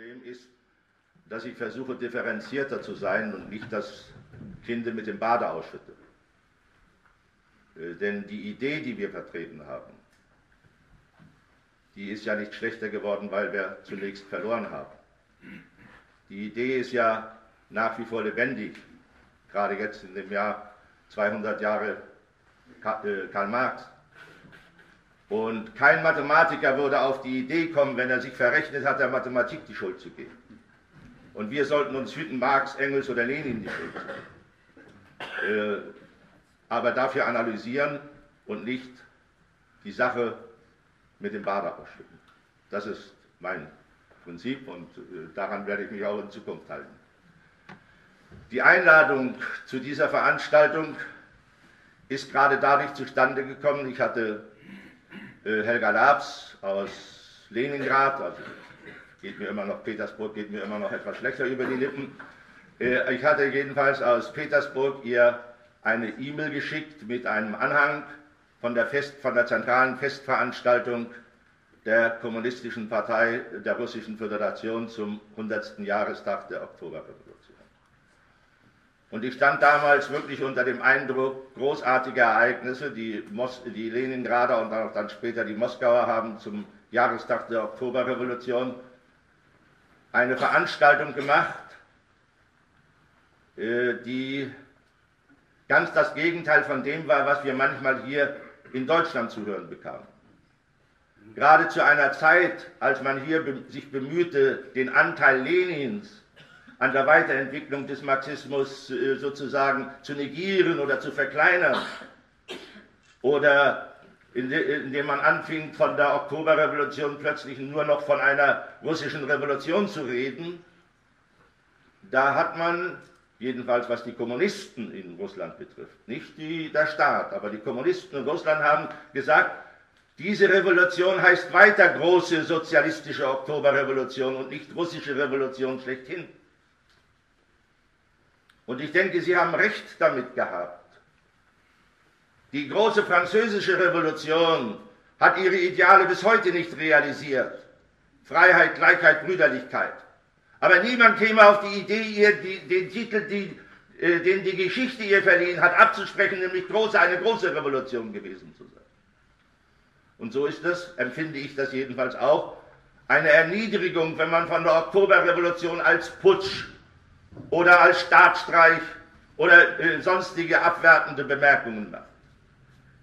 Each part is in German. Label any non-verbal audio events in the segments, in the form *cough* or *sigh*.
Problem ist, dass ich versuche, differenzierter zu sein und nicht das Kind mit dem Bade ausschütte. Äh, denn die Idee, die wir vertreten haben, die ist ja nicht schlechter geworden, weil wir zunächst verloren haben. Die Idee ist ja nach wie vor lebendig, gerade jetzt in dem Jahr 200 Jahre äh, Karl Marx. Und kein Mathematiker würde auf die Idee kommen, wenn er sich verrechnet hat, der Mathematik die Schuld zu geben. Und wir sollten uns hüten, Marx, Engels oder Lenin die Schuld zu geben. Äh, aber dafür analysieren und nicht die Sache mit dem Bade ausschütten. Das ist mein Prinzip und äh, daran werde ich mich auch in Zukunft halten. Die Einladung zu dieser Veranstaltung ist gerade dadurch zustande gekommen. Ich hatte Helga Labs aus Leningrad, also geht mir immer noch, Petersburg geht mir immer noch etwas schlechter über die Lippen. Äh, ich hatte jedenfalls aus Petersburg ihr eine E-Mail geschickt mit einem Anhang von der, Fest, von der zentralen Festveranstaltung der Kommunistischen Partei der Russischen Föderation zum 100. Jahrestag der Oktoberrevolution. Und ich stand damals wirklich unter dem Eindruck großartiger Ereignisse, die, Mos die Leningrader und auch dann später die Moskauer haben zum Jahrestag der Oktoberrevolution eine Veranstaltung gemacht, äh, die ganz das Gegenteil von dem war, was wir manchmal hier in Deutschland zu hören bekamen. Gerade zu einer Zeit, als man hier sich bemühte, den Anteil Lenins an der Weiterentwicklung des Marxismus äh, sozusagen zu negieren oder zu verkleinern, oder indem man anfing, von der Oktoberrevolution plötzlich nur noch von einer russischen Revolution zu reden, da hat man, jedenfalls was die Kommunisten in Russland betrifft, nicht die, der Staat, aber die Kommunisten in Russland haben gesagt, diese Revolution heißt weiter große sozialistische Oktoberrevolution und nicht russische Revolution schlechthin. Und ich denke, Sie haben recht damit gehabt. Die große französische Revolution hat ihre Ideale bis heute nicht realisiert. Freiheit, Gleichheit, Brüderlichkeit. Aber niemand käme auf die Idee, ihr die, den Titel, die, äh, den die Geschichte ihr verliehen hat, abzusprechen, nämlich große, eine große Revolution gewesen zu sein. Und so ist das, empfinde ich das jedenfalls auch, eine Erniedrigung, wenn man von der Oktoberrevolution als Putsch oder als Staatsstreich oder äh, sonstige abwertende Bemerkungen macht.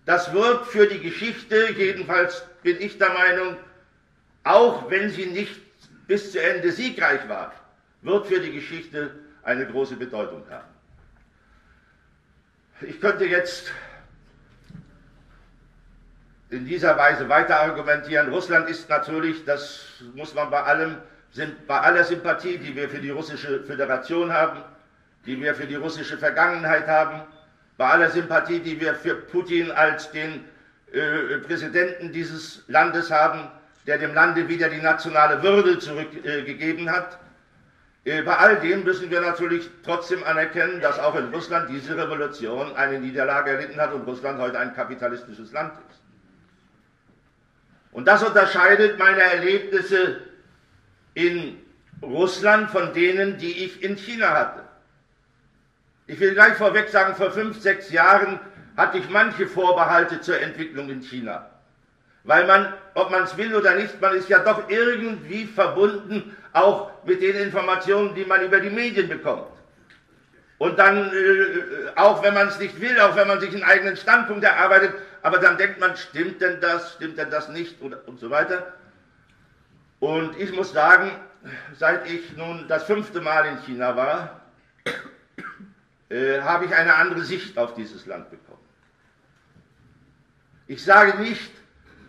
Das wird für die Geschichte, jedenfalls bin ich der Meinung, auch wenn sie nicht bis zu Ende siegreich war, wird für die Geschichte eine große Bedeutung haben. Ich könnte jetzt in dieser Weise weiter argumentieren. Russland ist natürlich, das muss man bei allem, bei aller Sympathie, die wir für die russische Föderation haben, die wir für die russische Vergangenheit haben, bei aller Sympathie, die wir für Putin als den äh, Präsidenten dieses Landes haben, der dem Lande wieder die nationale Würde zurückgegeben äh, hat. Äh, bei all dem müssen wir natürlich trotzdem anerkennen, dass auch in Russland diese Revolution eine Niederlage erlitten hat und Russland heute ein kapitalistisches Land ist. Und das unterscheidet meine Erlebnisse in Russland von denen, die ich in China hatte. Ich will gleich vorweg sagen, vor fünf, sechs Jahren hatte ich manche Vorbehalte zur Entwicklung in China. Weil man, ob man es will oder nicht, man ist ja doch irgendwie verbunden auch mit den Informationen, die man über die Medien bekommt. Und dann, äh, auch wenn man es nicht will, auch wenn man sich einen eigenen Standpunkt erarbeitet, aber dann denkt man, stimmt denn das, stimmt denn das nicht und, und so weiter. Und ich muss sagen, seit ich nun das fünfte Mal in China war, äh, habe ich eine andere Sicht auf dieses Land bekommen. Ich sage nicht,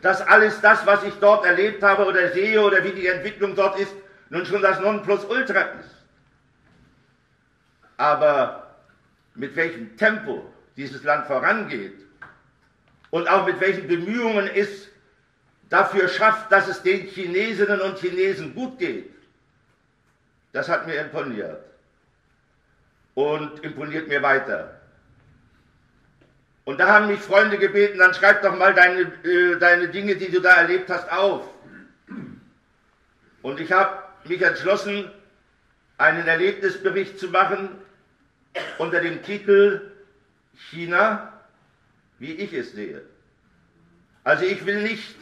dass alles das, was ich dort erlebt habe oder sehe oder wie die Entwicklung dort ist, nun schon das Nonplusultra ist. Aber mit welchem Tempo dieses Land vorangeht und auch mit welchen Bemühungen es dafür schafft, dass es den Chinesinnen und Chinesen gut geht, das hat mir imponiert und imponiert mir weiter. Und da haben mich Freunde gebeten, dann schreib doch mal deine, äh, deine Dinge, die du da erlebt hast, auf. Und ich habe mich entschlossen, einen Erlebnisbericht zu machen unter dem Titel China, wie ich es sehe. Also ich will nicht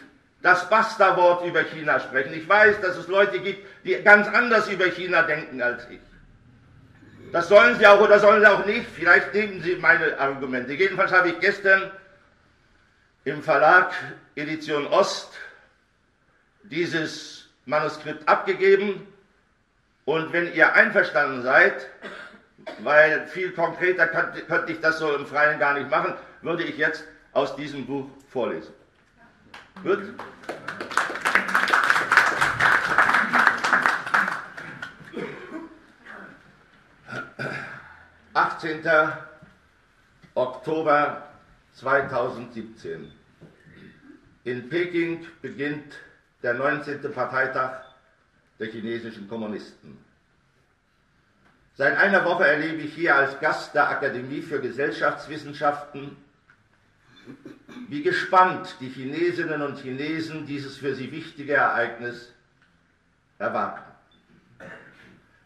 das Basta-Wort über China sprechen. Ich weiß, dass es Leute gibt, die ganz anders über China denken als ich. Das sollen sie auch oder sollen sie auch nicht. Vielleicht nehmen sie meine Argumente. Jedenfalls habe ich gestern im Verlag Edition Ost dieses Manuskript abgegeben. Und wenn ihr einverstanden seid, weil viel konkreter könnte, ich das so im Freien gar nicht machen, würde ich jetzt aus diesem Buch vorlesen. Gut? 18. Oktober 2017. In Peking beginnt der 19. Parteitag der chinesischen Kommunisten. Seit einer Woche erlebe ich hier als Gast der Akademie für Gesellschaftswissenschaften, wie gespannt die Chinesinnen und Chinesen dieses für sie wichtige Ereignis erwarten.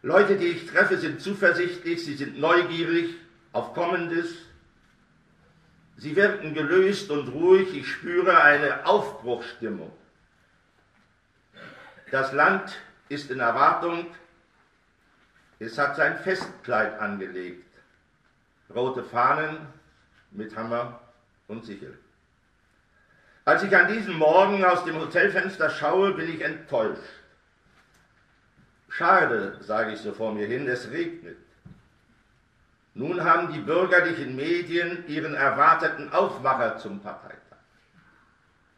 Leute, die ich treffe, sind zuversichtlich, sie sind neugierig auf Kommendes. Sie wirken gelöst und ruhig. Ich spüre eine Aufbruchsstimmung. Das Land ist in Erwartung. Es hat sein Festkleid angelegt. Rote Fahnen mit Hammer und Sichel. Als ich an diesem Morgen aus dem Hotelfenster schaue, bin ich enttäuscht. Schade, sage ich so vor mir hin, es regnet. Nun haben die bürgerlichen Medien ihren erwarteten Aufmacher zum Parteitag.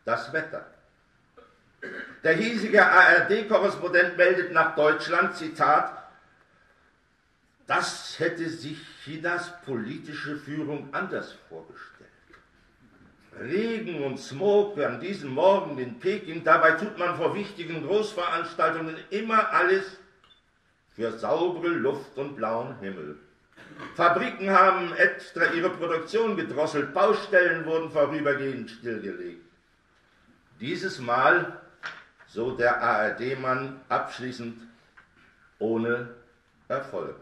Das Wetter. Der hiesige ARD-Korrespondent meldet nach Deutschland, Zitat, das hätte sich Chinas politische Führung anders vorgestellt. Regen und Smog an diesem Morgen in Peking, dabei tut man vor wichtigen Großveranstaltungen immer alles für saubere Luft und blauen Himmel. Fabriken haben extra ihre Produktion gedrosselt, Baustellen wurden vorübergehend stillgelegt. Dieses Mal, so der ARD-Mann abschließend, ohne Erfolg.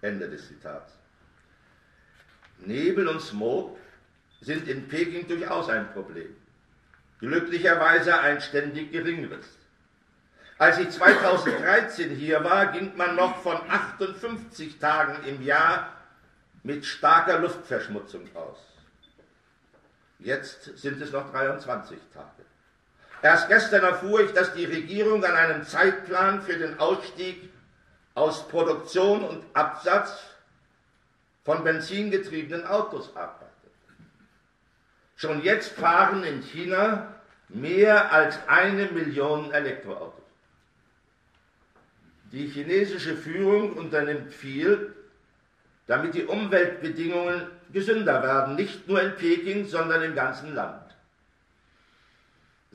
Ende des Zitats. Nebel und Smog sind in Peking durchaus ein Problem. Glücklicherweise ein ständig geringeres. Als ich 2013 hier war, ging man noch von 58 Tagen im Jahr mit starker Luftverschmutzung aus. Jetzt sind es noch 23 Tage. Erst gestern erfuhr ich, dass die Regierung an einem Zeitplan für den Ausstieg aus Produktion und Absatz von benzingetriebenen Autos arbeitet. Schon jetzt fahren in China mehr als eine Million Elektroautos. Die chinesische Führung unternimmt viel, damit die Umweltbedingungen gesünder werden, nicht nur in Peking, sondern im ganzen Land.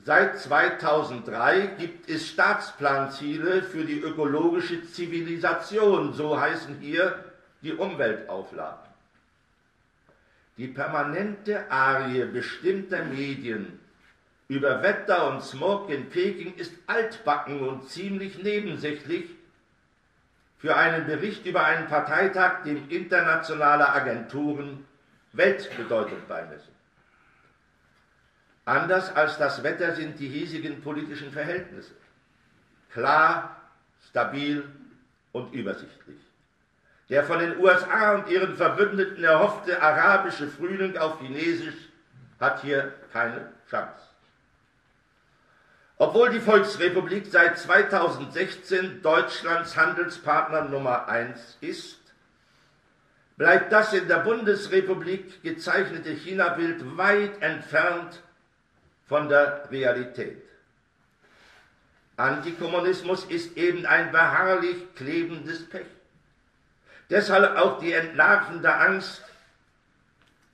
Seit 2003 gibt es Staatsplanziele für die ökologische Zivilisation, so heißen hier die Umweltauflagen. Die permanente Arie bestimmter Medien über Wetter und Smog in Peking ist altbacken und ziemlich nebensächlich für einen Bericht über einen Parteitag, dem internationale Agenturen Weltbedeutung beimessen. Anders als das Wetter sind die hiesigen politischen Verhältnisse klar, stabil und übersichtlich. Der von den USA und ihren Verbündeten erhoffte arabische Frühling auf Chinesisch hat hier keine Chance. Obwohl die Volksrepublik seit 2016 Deutschlands Handelspartner Nummer eins ist, bleibt das in der Bundesrepublik gezeichnete China-Bild weit entfernt von der Realität. Antikommunismus ist eben ein beharrlich klebendes Pech. Deshalb auch die entlarvende Angst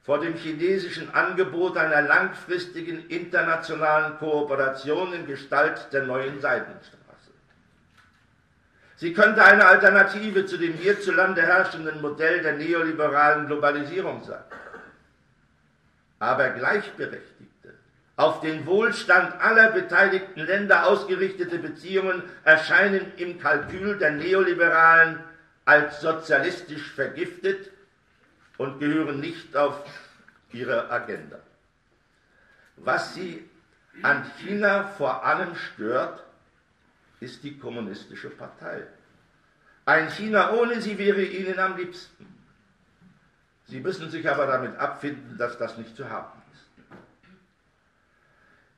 vor dem chinesischen Angebot einer langfristigen internationalen Kooperation in Gestalt der neuen Seidenstraße. Sie könnte eine Alternative zu dem hierzulande herrschenden Modell der neoliberalen Globalisierung sein. Aber gleichberechtigte, auf den Wohlstand aller beteiligten Länder ausgerichtete Beziehungen erscheinen im Kalkül der Neoliberalen als sozialistisch vergiftet und gehören nicht auf ihre Agenda. Was sie an China vor allem stört, ist die kommunistische Partei. Ein China ohne sie wäre ihnen am liebsten. Sie müssen sich aber damit abfinden, dass das nicht zu haben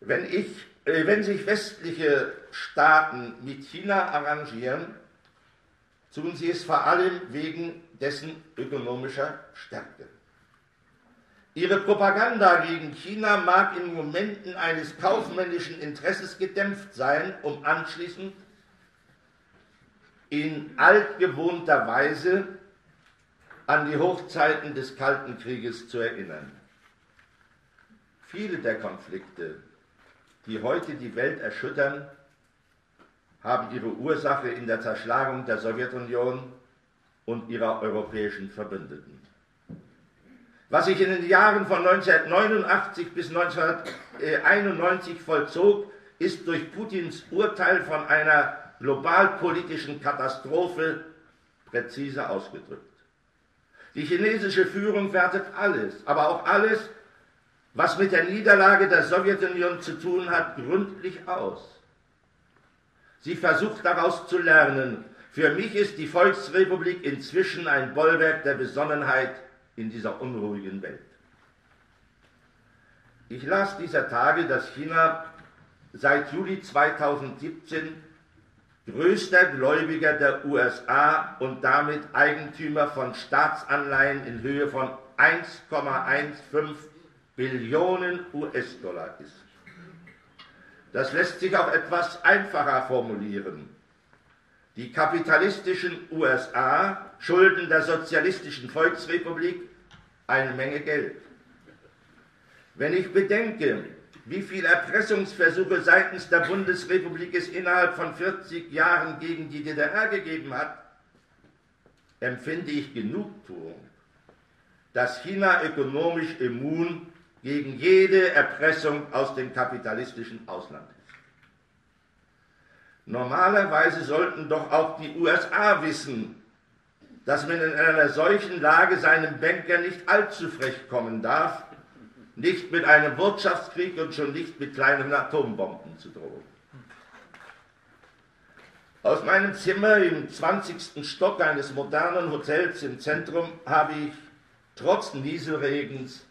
wenn, ich, äh, wenn sich westliche Staaten mit China arrangieren, tun sie es vor allem wegen dessen ökonomischer Stärke. Ihre Propaganda gegen China mag in Momenten eines kaufmännischen Interesses gedämpft sein, um anschließend in altgewohnter Weise an die Hochzeiten des Kalten Krieges zu erinnern. Viele der Konflikte, die heute die Welt erschüttern, haben ihre Ursache in der Zerschlagung der Sowjetunion und ihrer europäischen Verbündeten. Was sich in den Jahren von 1989 bis 1991 vollzog, ist durch Putins Urteil von einer globalpolitischen Katastrophe präzise ausgedrückt. Die chinesische Führung wertet alles, aber auch alles, was mit der Niederlage der Sowjetunion zu tun hat, gründlich aus. Sie versucht daraus zu lernen. Für mich ist die Volksrepublik inzwischen ein Bollwerk der Besonnenheit in dieser unruhigen Welt. Ich las dieser Tage, dass China seit Juli 2017 größter Gläubiger der USA und damit Eigentümer von Staatsanleihen in Höhe von 1,15 Billionen US-Dollar ist. Das lässt sich auch etwas einfacher formulieren. Die kapitalistischen USA schulden der sozialistischen Volksrepublik eine Menge Geld. Wenn ich bedenke, wie viele Erpressungsversuche seitens der Bundesrepublik es innerhalb von 40 Jahren gegen die DDR gegeben hat, empfinde ich Genugtuung, dass China ökonomisch immun gegen jede Erpressung aus dem kapitalistischen Ausland. Normalerweise sollten doch auch die USA wissen, dass man in einer solchen Lage seinem Banker nicht allzu frech kommen darf, nicht mit einem Wirtschaftskrieg und schon nicht mit kleinen Atombomben zu drohen. Aus meinem Zimmer im 20. Stock eines modernen Hotels im Zentrum habe ich trotz Nieselregens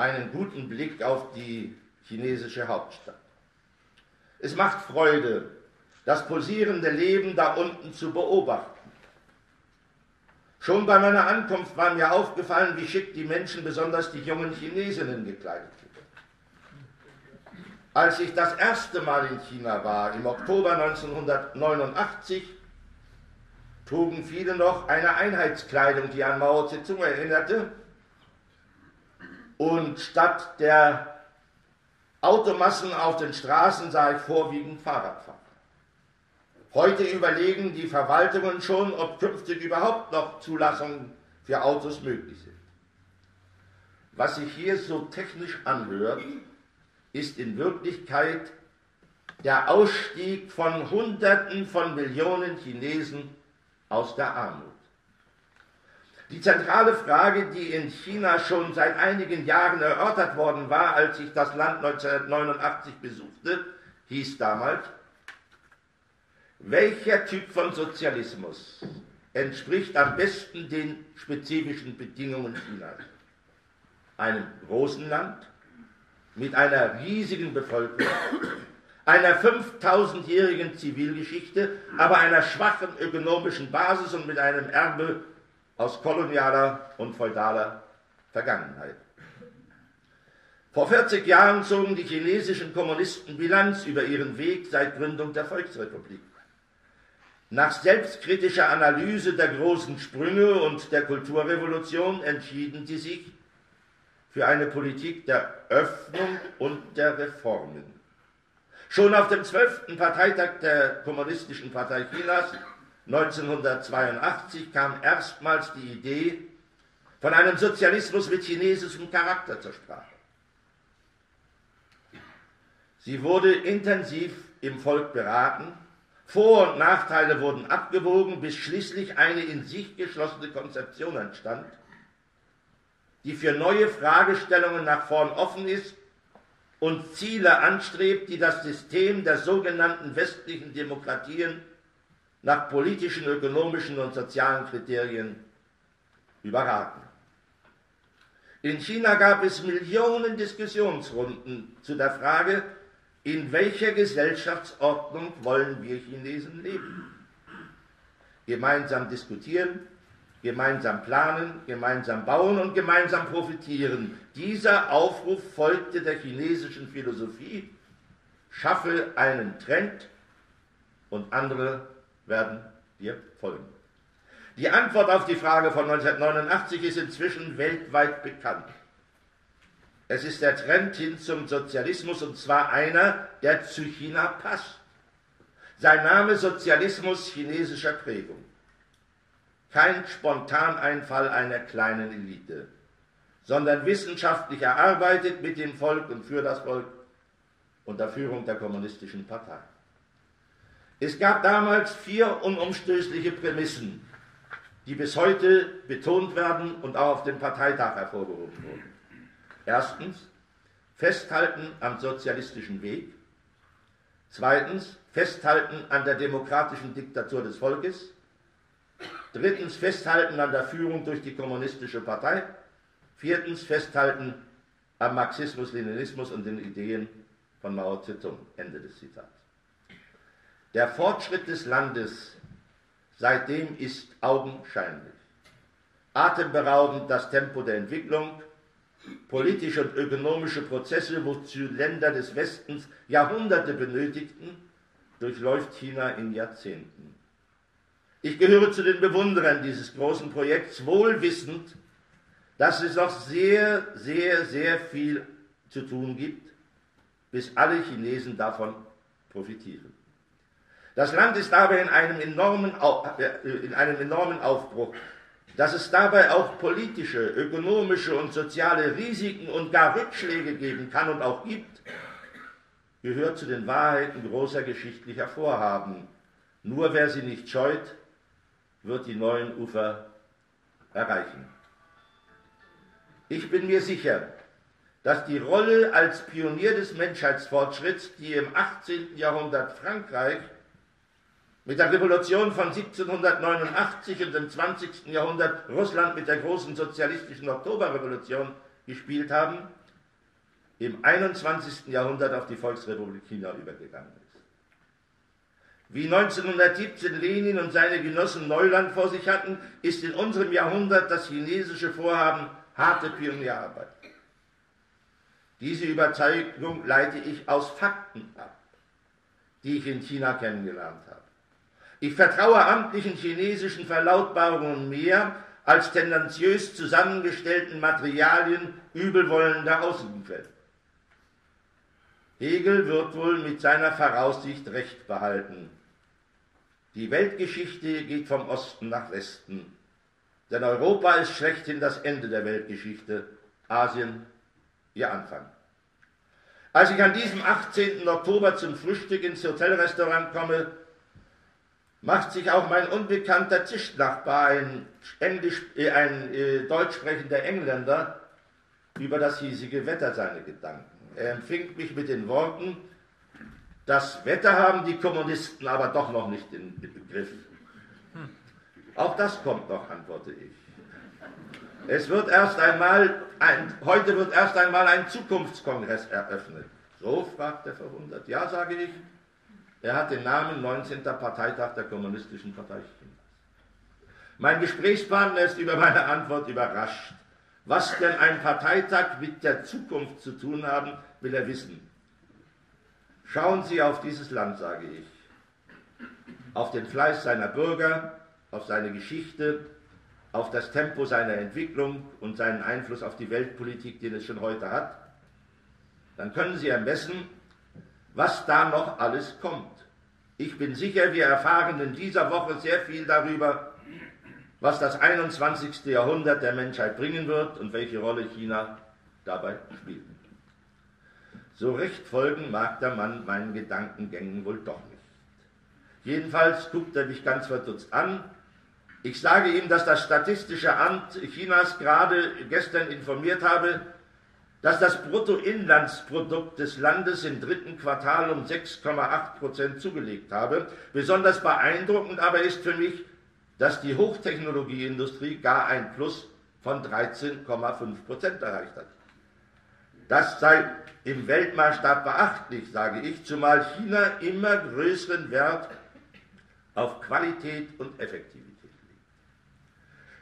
einen guten Blick auf die chinesische Hauptstadt. Es macht Freude, das pulsierende Leben da unten zu beobachten. Schon bei meiner Ankunft war mir aufgefallen, wie schick die Menschen, besonders die jungen Chinesinnen, gekleidet sind. Als ich das erste Mal in China war, im Oktober 1989, trugen viele noch eine Einheitskleidung, die an Mao Zedong erinnerte, und statt der Automassen auf den Straßen sah ich vorwiegend Fahrradfahrer. Heute überlegen die Verwaltungen schon, ob künftig überhaupt noch Zulassungen für Autos möglich sind. Was sich hier so technisch anhört, ist in Wirklichkeit der Ausstieg von Hunderten von Millionen Chinesen aus der Armut. Die zentrale Frage, die in China schon seit einigen Jahren erörtert worden war, als ich das Land 1989 besuchte, hieß damals, welcher Typ von Sozialismus entspricht am besten den spezifischen Bedingungen Chinas? Einem großen Land mit einer riesigen Bevölkerung, einer 5000-jährigen Zivilgeschichte, aber einer schwachen ökonomischen Basis und mit einem Erbe aus kolonialer und feudaler Vergangenheit. Vor 40 Jahren zogen die chinesischen Kommunisten Bilanz über ihren Weg seit Gründung der Volksrepublik. Nach selbstkritischer Analyse der großen Sprünge und der Kulturrevolution entschieden sie sich für eine Politik der Öffnung und der Reformen. Schon auf dem 12. Parteitag der Kommunistischen Partei Chinas 1982 kam erstmals die Idee von einem Sozialismus mit chinesischem Charakter zur Sprache. Sie wurde intensiv im Volk beraten, Vor- und Nachteile wurden abgewogen, bis schließlich eine in sich geschlossene Konzeption entstand, die für neue Fragestellungen nach vorn offen ist und Ziele anstrebt, die das System der sogenannten westlichen Demokratien nach politischen, ökonomischen und sozialen Kriterien überragen. In China gab es Millionen Diskussionsrunden zu der Frage, in welcher Gesellschaftsordnung wollen wir Chinesen leben? Gemeinsam diskutieren, gemeinsam planen, gemeinsam bauen und gemeinsam profitieren. Dieser Aufruf folgte der chinesischen Philosophie, schaffe einen Trend und andere werden dir folgen. Die Antwort auf die Frage von 1989 ist inzwischen weltweit bekannt. Es ist der Trend hin zum Sozialismus und zwar einer, der zu China passt. Sein Name Sozialismus chinesischer Prägung. Kein Spontaneinfall einer kleinen Elite, sondern wissenschaftlich erarbeitet mit dem Volk und für das Volk unter Führung der Kommunistischen Partei. Es gab damals vier unumstößliche Prämissen, die bis heute betont werden und auch auf dem Parteitag hervorgehoben wurden. Erstens, festhalten am sozialistischen Weg. Zweitens, festhalten an der demokratischen Diktatur des Volkes. Drittens, festhalten an der Führung durch die kommunistische Partei. Viertens, festhalten am Marxismus, Leninismus und den Ideen von Mao Zedong. Ende des Zitats. Der Fortschritt des Landes seitdem ist augenscheinlich. Atemberaubend das Tempo der Entwicklung, politische und ökonomische Prozesse, wozu Länder des Westens Jahrhunderte benötigten, durchläuft China in Jahrzehnten. Ich gehöre zu den Bewunderern dieses großen Projekts, wohl wissend, dass es noch sehr, sehr, sehr viel zu tun gibt, bis alle Chinesen davon profitieren. Das Land ist dabei in einem enormen, äh, in einem enormen Aufbruch. Dass es dabei auch politische, ökonomische und soziale Risiken und gar Rückschläge geben kann und auch gibt, gehört zu den Wahrheiten großer geschichtlicher Vorhaben. Nur wer sie nicht scheut, wird die neuen Ufer erreichen. Ich bin mir sicher, dass die Rolle als Pionier des Menschheitsfortschritts, die im 18. Jahrhundert Frankreich mit der Revolution von 1789 und im 20. Jahrhundert Russland mit der großen sozialistischen Oktoberrevolution gespielt haben, im 21. Jahrhundert auf die Volksrepublik China übergegangen ist. Wie 1917 Lenin und seine Genossen Neuland vor sich hatten, ist in unserem Jahrhundert das chinesische Vorhaben harte Pionierarbeit. Diese Überzeugung leite ich aus Fakten ab, die ich in China kennengelernt habe. Ich vertraue amtlichen chinesischen Verlautbarungen mehr als tendenziös zusammengestellten Materialien übelwollender Außenquellen. Hegel wird wohl mit seiner Voraussicht recht behalten. Die Weltgeschichte geht vom Osten nach Westen, denn Europa ist schlechthin das Ende der Weltgeschichte, Asien ihr Anfang. Als ich an diesem 18. Oktober zum Frühstück ins Hotelrestaurant komme, macht sich auch mein unbekannter Tischnachbar, ein, Englisch, äh, ein äh, deutsch sprechender Engländer, über das hiesige Wetter seine Gedanken. Er empfing mich mit den Worten, das Wetter haben die Kommunisten aber doch noch nicht im Begriff. Auch das kommt noch, antworte ich. Es wird erst einmal, ein, heute wird erst einmal ein Zukunftskongress eröffnet. So, fragt er verwundert. Ja, sage ich, er hat den Namen 19. Parteitag der Kommunistischen Partei. Mein Gesprächspartner ist über meine Antwort überrascht. Was denn ein Parteitag mit der Zukunft zu tun haben, will er wissen. Schauen Sie auf dieses Land, sage ich. Auf den Fleiß seiner Bürger, auf seine Geschichte, auf das Tempo seiner Entwicklung und seinen Einfluss auf die Weltpolitik, den es schon heute hat. Dann können Sie ermessen, was da noch alles kommt. Ich bin sicher, wir erfahren in dieser Woche sehr viel darüber, was das 21. Jahrhundert der Menschheit bringen wird und welche Rolle China dabei spielt. So recht folgen mag der Mann meinen Gedankengängen wohl doch nicht. Jedenfalls guckt er mich ganz verdutzt an. Ich sage ihm, dass das Statistische Amt Chinas gerade gestern informiert habe, dass das Bruttoinlandsprodukt des Landes im dritten Quartal um 6,8 Prozent zugelegt habe. Besonders beeindruckend aber ist für mich, dass die Hochtechnologieindustrie gar ein Plus von 13,5 Prozent erreicht hat. Das sei im Weltmaßstab beachtlich, sage ich, zumal China immer größeren Wert auf Qualität und Effektivität.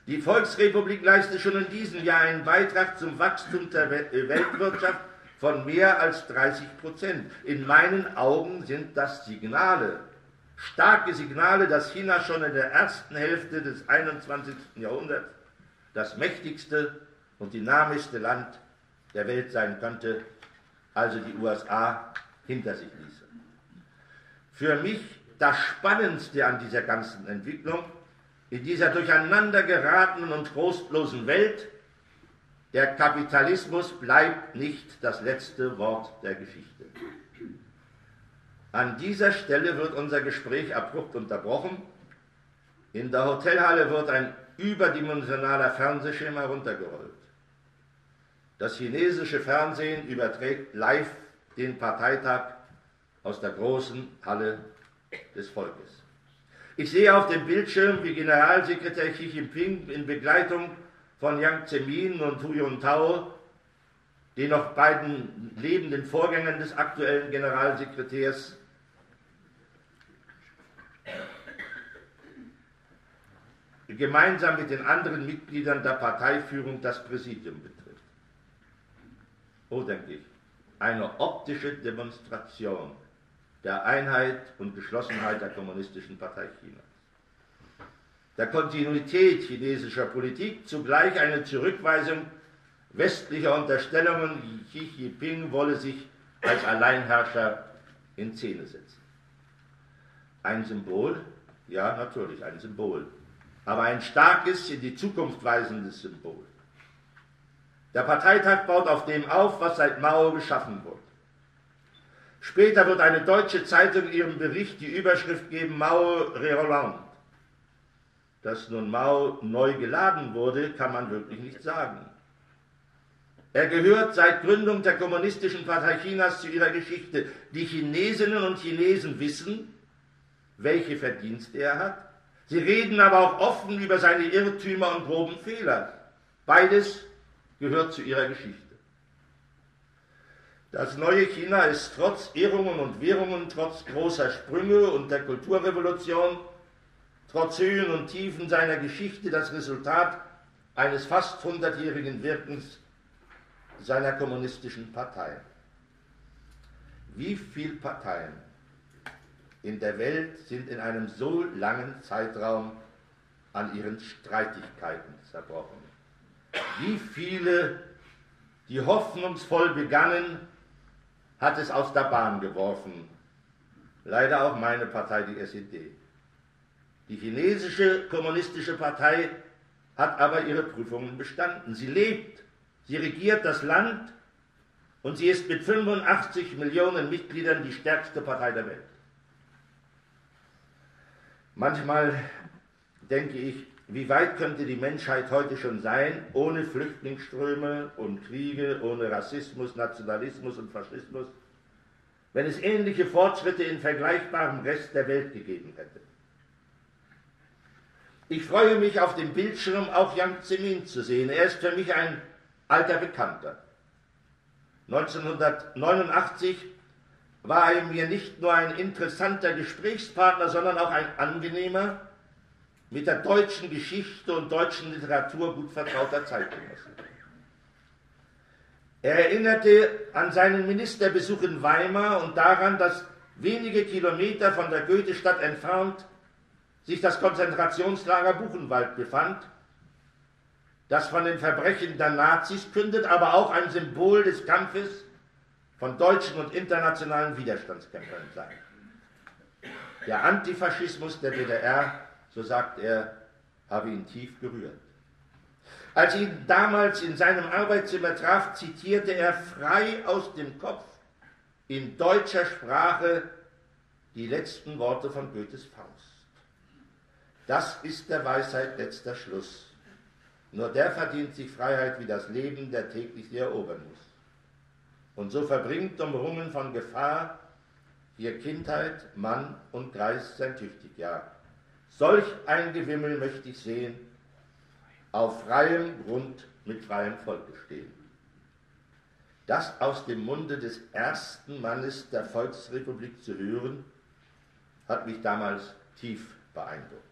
Die Volksrepublik leistet schon in diesem Jahr einen Beitrag zum Wachstum der äh, Weltwirtschaft von mehr als 30 Prozent. In meinen Augen sind das Signale, starke Signale, dass China schon in der ersten Hälfte des 21. Jahrhunderts das mächtigste und dynamischste Land der Welt sein könnte, also die USA hinter sich ließe. Für mich das Spannendste an dieser ganzen Entwicklung, in dieser durcheinander geratenen und trostlosen Welt, der Kapitalismus bleibt nicht das letzte Wort der Geschichte. An dieser Stelle wird unser Gespräch abrupt unterbrochen. In der Hotelhalle wird ein überdimensionaler Fernsehschirm heruntergerollt. Das chinesische Fernsehen überträgt live den Parteitag aus der großen Halle des Volkes. Ich sehe auf dem Bildschirm, wie Generalsekretär Xi Jinping in Begleitung von Yang Zemin und Hu Jintao, den noch beiden lebenden Vorgängern des aktuellen Generalsekretärs, gemeinsam mit den anderen Mitgliedern der Parteiführung das Präsidium betritt. Oh, denke ich, eine optische Demonstration der Einheit und Geschlossenheit der Kommunistischen Partei Chinas. Der Kontinuität chinesischer Politik, zugleich eine Zurückweisung westlicher Unterstellungen, Xi Jinping wolle sich als Alleinherrscher in Szene setzen. Ein Symbol? Ja, natürlich, ein Symbol. Aber ein starkes, in die Zukunft weisendes Symbol. Der Parteitag baut auf dem auf, was seit Mao geschaffen wurde. Später wird eine deutsche Zeitung ihrem Bericht die Überschrift geben Mao Reroland. Dass nun Mao neu geladen wurde, kann man wirklich nicht sagen. Er gehört seit Gründung der Kommunistischen Partei Chinas zu ihrer Geschichte. Die Chinesinnen und Chinesen wissen, welche Verdienste er hat. Sie reden aber auch offen über seine Irrtümer und groben Fehler. Beides gehört zu ihrer Geschichte. Das neue China ist trotz Irrungen und Wirrungen, trotz großer Sprünge und der Kulturrevolution, trotz Höhen und Tiefen seiner Geschichte das Resultat eines fast hundertjährigen Wirkens seiner kommunistischen Partei. Wie viele Parteien in der Welt sind in einem so langen Zeitraum an ihren Streitigkeiten zerbrochen? Wie viele, die hoffnungsvoll begannen, hat es aus der Bahn geworfen. Leider auch meine Partei, die SED. Die chinesische kommunistische Partei hat aber ihre Prüfungen bestanden. Sie lebt, sie regiert das Land und sie ist mit 85 Millionen Mitgliedern die stärkste Partei der Welt. Manchmal denke ich, wie weit könnte die Menschheit heute schon sein, ohne Flüchtlingsströme und Kriege, ohne Rassismus, Nationalismus und Faschismus, wenn es ähnliche Fortschritte in vergleichbarem Rest der Welt gegeben hätte? Ich freue mich auf dem Bildschirm auch Yang Zemin zu sehen. Er ist für mich ein alter Bekannter. 1989 war er mir nicht nur ein interessanter Gesprächspartner, sondern auch ein angenehmer, mit der deutschen Geschichte und deutschen Literatur gut vertrauter Zeitgenosse. Er erinnerte an seinen Ministerbesuch in Weimar und daran, dass wenige Kilometer von der Goethestadt entfernt sich das Konzentrationslager Buchenwald befand, das von den Verbrechen der Nazis kündet, aber auch ein Symbol des Kampfes von deutschen und internationalen Widerstandskämpfern sei. Der Antifaschismus der DDR so sagt er, habe ihn tief gerührt. Als ihn damals in seinem Arbeitszimmer traf, zitierte er frei aus dem Kopf in deutscher Sprache die letzten Worte von Goethes Faust. Das ist der Weisheit letzter Schluss. Nur der verdient sich Freiheit wie das Leben, der täglich sie erobern muss. Und so verbringt, umrungen von Gefahr, hier Kindheit, Mann und Geist sein tüchtig Jahr. Solch ein Gewimmel möchte ich sehen, auf freiem Grund mit freiem Volke stehen. Das aus dem Munde des ersten Mannes der Volksrepublik zu hören, hat mich damals tief beeindruckt.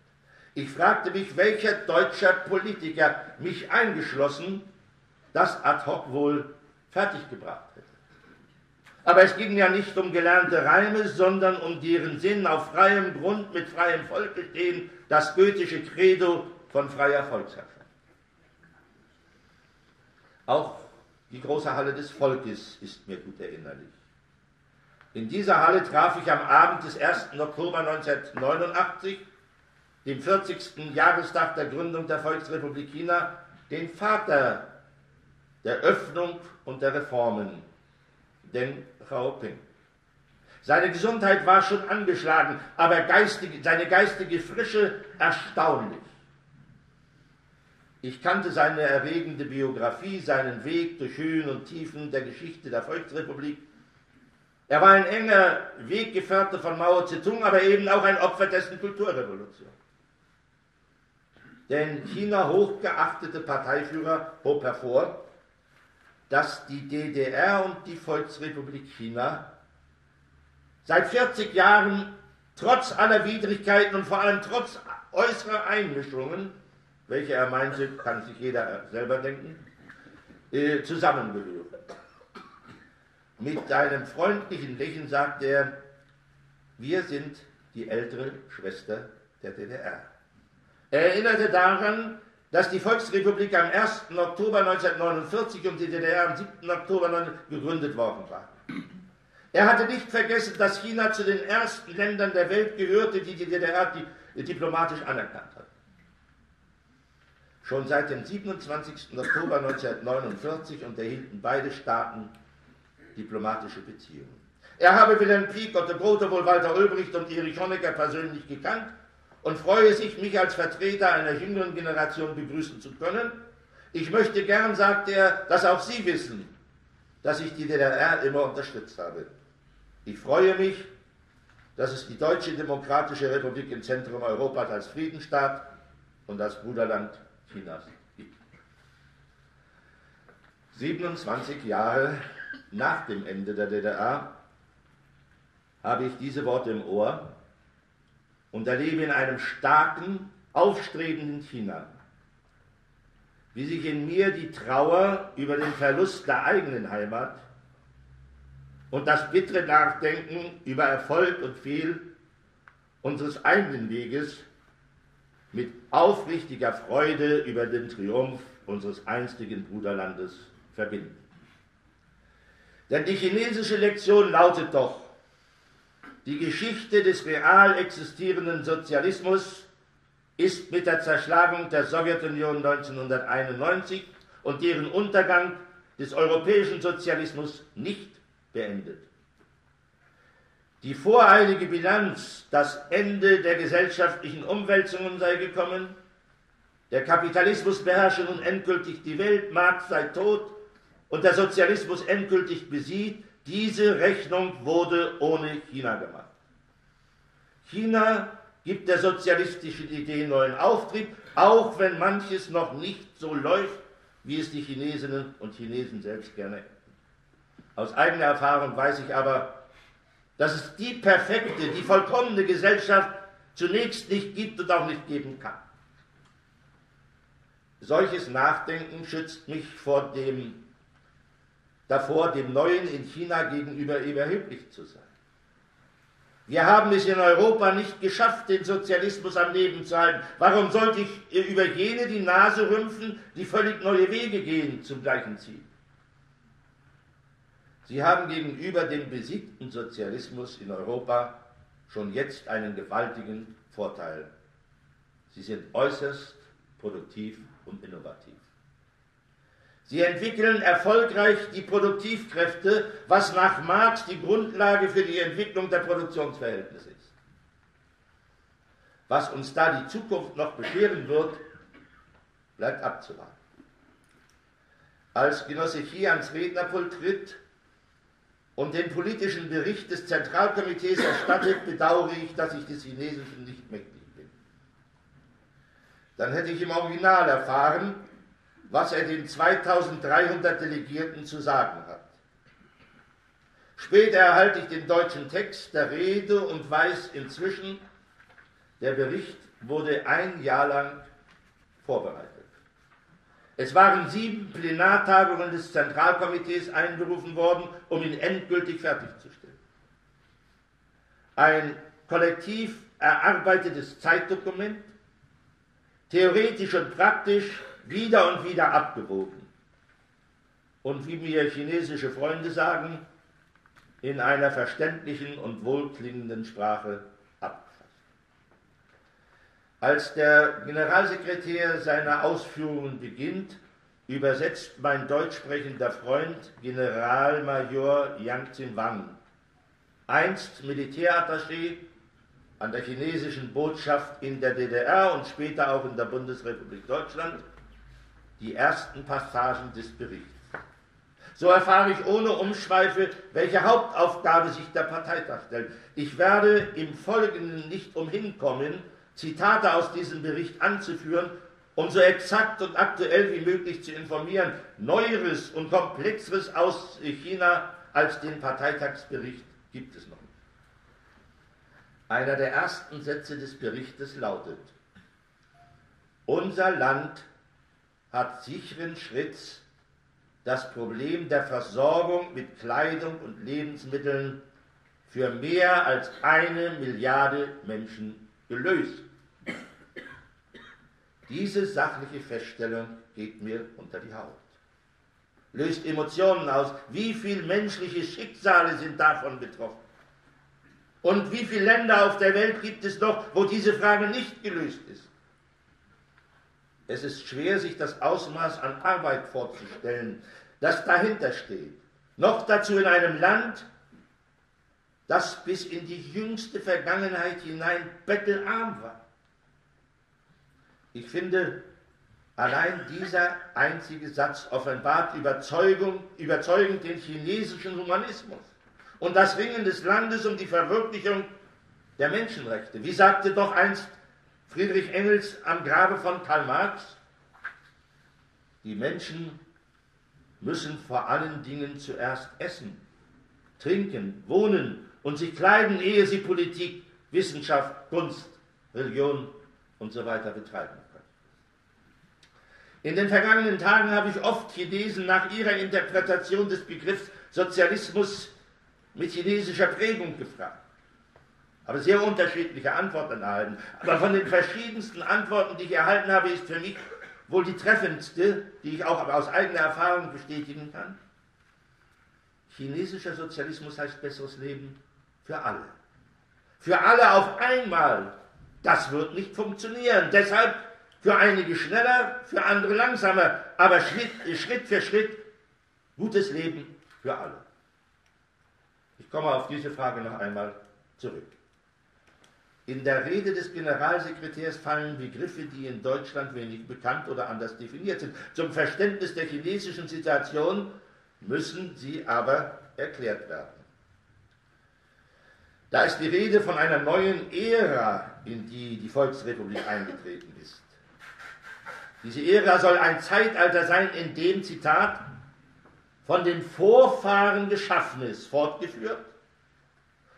Ich fragte mich, welcher deutscher Politiker, mich eingeschlossen, das ad hoc wohl fertiggebracht hätte. Aber es ging ja nicht um gelernte Reime, sondern um deren Sinn auf freiem Grund mit freiem Volke stehen, das goethische Credo von freier Volksherrschaft. Auch die große Halle des Volkes ist mir gut erinnerlich. In dieser Halle traf ich am Abend des 1. Oktober 1989, dem 40. Jahrestag der Gründung der Volksrepublik China, den Vater der Öffnung und der Reformen, Deng Xiaoping. Seine Gesundheit war schon angeschlagen, aber geistige, seine geistige Frische erstaunlich. Ich kannte seine erregende Biografie, seinen Weg durch Höhen und Tiefen der Geschichte der Volksrepublik er war ein enger Weggefährte von Mao Zedong, aber eben auch ein Opfer dessen Kulturrevolution. Denn China hochgeachtete Parteiführer hob hervor, dass die DDR und die Volksrepublik China seit 40 Jahren trotz aller Widrigkeiten und vor allem trotz äußerer Einmischungen, welche er meinte, kann sich jeder selber denken, äh, zusammengehören. Mit einem freundlichen Lächeln sagt er, wir sind die ältere Schwester der DDR. Er erinnerte daran, dass die Volksrepublik am 1. Oktober 1949 und die DDR am 7. Oktober gegründet worden war. Er hatte nicht vergessen, dass China zu den ersten Ländern der Welt gehörte, die die DDR diplomatisch anerkannt hat. Schon seit dem 27. Oktober 1949 unterhielten beide Staaten diplomatische Beziehungen. Er habe Wilhelm Pieck, Otto Grote, wohl Walter Ulbricht und Erich Honecker persönlich gekannt und freue sich, mich als Vertreter einer jüngeren Generation begrüßen zu können. Ich möchte gern, sagt er, dass auch Sie wissen, dass ich die DDR immer unterstützt habe. Ich freue mich, dass es die Deutsche Demokratische Republik im Zentrum Europas als Friedensstaat und als Bruderland Chinas gibt. 27 Jahre nach dem Ende der DDR habe ich diese Worte im Ohr und erlebe in einem starken, aufstrebenden China, wie sich in mir die Trauer über den Verlust der eigenen Heimat und das bittere Nachdenken über Erfolg und Fehl unseres eigenen Weges mit aufrichtiger Freude über den Triumph unseres einstigen Bruderlandes verbinden. Denn die chinesische Lektion lautet doch, die Geschichte des real existierenden Sozialismus ist mit der Zerschlagung der Sowjetunion 1991 und deren Untergang des europäischen Sozialismus nicht beendet. Die voreilige Bilanz, das Ende der gesellschaftlichen Umwälzungen sei gekommen, der Kapitalismus beherrsche nun endgültig die Welt, Markt sei tot, und der Sozialismus endgültig besiegt, diese Rechnung wurde ohne China gemacht. China gibt der sozialistischen Idee neuen Auftrieb, auch wenn manches noch nicht so läuft, wie es die Chinesinnen und Chinesen selbst gerne hätten. Aus eigener Erfahrung weiß ich aber, dass es die perfekte, die vollkommene Gesellschaft zunächst nicht gibt und auch nicht geben kann. Solches Nachdenken schützt mich vor dem davor, dem Neuen in China gegenüber überheblich zu sein. Wir haben es in Europa nicht geschafft, den Sozialismus am Leben zu halten. Warum sollte ich über jene die Nase rümpfen, die völlig neue Wege gehen zum gleichen Ziel? Sie haben gegenüber dem besiegten Sozialismus in Europa schon jetzt einen gewaltigen Vorteil. Sie sind äußerst produktiv und innovativ. Sie entwickeln erfolgreich die Produktivkräfte, was nach Marx die Grundlage für die Entwicklung der Produktionsverhältnisse ist. Was uns da die Zukunft noch bescheren wird, bleibt abzuwarten. Als Genosse Chi ans Rednerpult tritt und den politischen Bericht des Zentralkomitees erstattet, bedauere ich, dass ich des Chinesischen nicht mächtig bin. Dann hätte ich im Original erfahren, was er den 2300 Delegierten zu sagen hat. Später erhalte ich den deutschen Text der Rede und weiß inzwischen, der Bericht wurde ein Jahr lang vorbereitet. Es waren sieben Plenartagungen des Zentralkomitees einberufen worden, um ihn endgültig fertigzustellen. Ein kollektiv erarbeitetes Zeitdokument, theoretisch und praktisch wieder und wieder abgewogen. Und wie mir chinesische Freunde sagen, in einer verständlichen und wohlklingenden Sprache als der Generalsekretär seine Ausführungen beginnt, übersetzt mein deutsch sprechender Freund Generalmajor Yang Wang, einst Militärattaché an der chinesischen Botschaft in der DDR und später auch in der Bundesrepublik Deutschland, die ersten Passagen des Berichts. So erfahre ich ohne Umschweife, welche Hauptaufgabe sich der Parteitag stellt. Ich werde im Folgenden nicht umhinkommen, Zitate aus diesem Bericht anzuführen, um so exakt und aktuell wie möglich zu informieren. Neueres und komplexeres aus China als den Parteitagsbericht gibt es noch nicht. Einer der ersten Sätze des Berichtes lautet, unser Land hat sicheren Schritts das Problem der Versorgung mit Kleidung und Lebensmitteln für mehr als eine Milliarde Menschen gelöst. Diese sachliche Feststellung geht mir unter die Haut, löst Emotionen aus. Wie viele menschliche Schicksale sind davon betroffen? Und wie viele Länder auf der Welt gibt es noch, wo diese Frage nicht gelöst ist? Es ist schwer, sich das Ausmaß an Arbeit vorzustellen, das dahinter steht. Noch dazu in einem Land, das bis in die jüngste Vergangenheit hinein bettelarm war. Ich finde, allein dieser einzige Satz offenbart Überzeugung, überzeugend den chinesischen Humanismus und das Ringen des Landes um die Verwirklichung der Menschenrechte. Wie sagte doch einst Friedrich Engels am Grabe von Karl Marx, die Menschen müssen vor allen Dingen zuerst essen, trinken, wohnen und sich kleiden, ehe sie Politik, Wissenschaft, Kunst, Religion und so weiter betreiben. In den vergangenen Tagen habe ich oft Chinesen nach ihrer Interpretation des Begriffs Sozialismus mit chinesischer Prägung gefragt. Habe sehr unterschiedliche Antworten erhalten. Aber von den verschiedensten Antworten, die ich erhalten habe, ist für mich wohl die treffendste, die ich auch aus eigener Erfahrung bestätigen kann. Chinesischer Sozialismus heißt besseres Leben für alle. Für alle auf einmal. Das wird nicht funktionieren. Deshalb für einige schneller, für andere langsamer, aber Schritt, Schritt für Schritt gutes Leben für alle. Ich komme auf diese Frage noch einmal zurück. In der Rede des Generalsekretärs fallen Begriffe, die in Deutschland wenig bekannt oder anders definiert sind. Zum Verständnis der chinesischen Situation müssen sie aber erklärt werden. Da ist die Rede von einer neuen Ära, in die die Volksrepublik eingetreten ist. Diese Ära soll ein Zeitalter sein, in dem, Zitat, von den Vorfahren Geschaffenes fortgeführt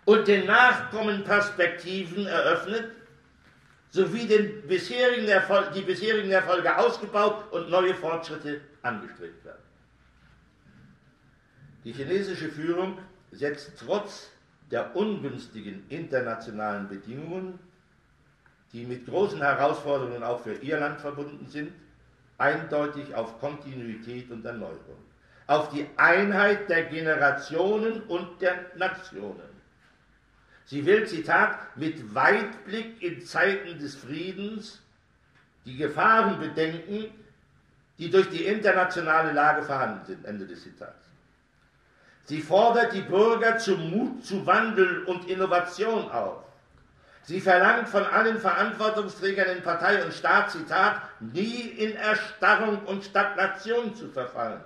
und den Nachkommen Perspektiven eröffnet, sowie den bisherigen Erfolg, die bisherigen Erfolge ausgebaut und neue Fortschritte angestrebt werden. Die chinesische Führung setzt trotz der ungünstigen internationalen Bedingungen die mit großen Herausforderungen auch für ihr Land verbunden sind, eindeutig auf Kontinuität und Erneuerung, auf die Einheit der Generationen und der Nationen. Sie will, Zitat, mit Weitblick in Zeiten des Friedens die Gefahren bedenken, die durch die internationale Lage vorhanden sind. Ende des Zitats. Sie fordert die Bürger zum Mut zu Wandel und Innovation auf. Sie verlangt von allen Verantwortungsträgern in Partei und Staat, Zitat, nie in Erstarrung und Stagnation zu verfallen.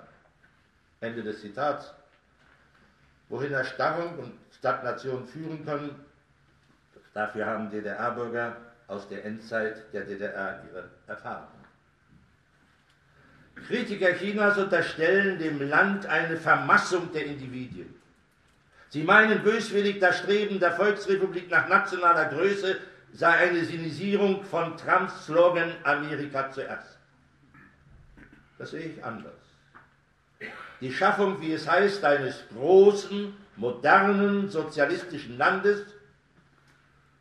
Ende des Zitats. Wohin Erstarrung und Stagnation führen können, dafür haben DDR-Bürger aus der Endzeit der DDR ihre Erfahrungen. Kritiker Chinas unterstellen dem Land eine Vermassung der Individuen. Sie meinen böswillig, das Streben der Volksrepublik nach nationaler Größe sei eine Sinisierung von Trumps Slogan Amerika zuerst. Das sehe ich anders. Die Schaffung, wie es heißt, eines großen, modernen, sozialistischen Landes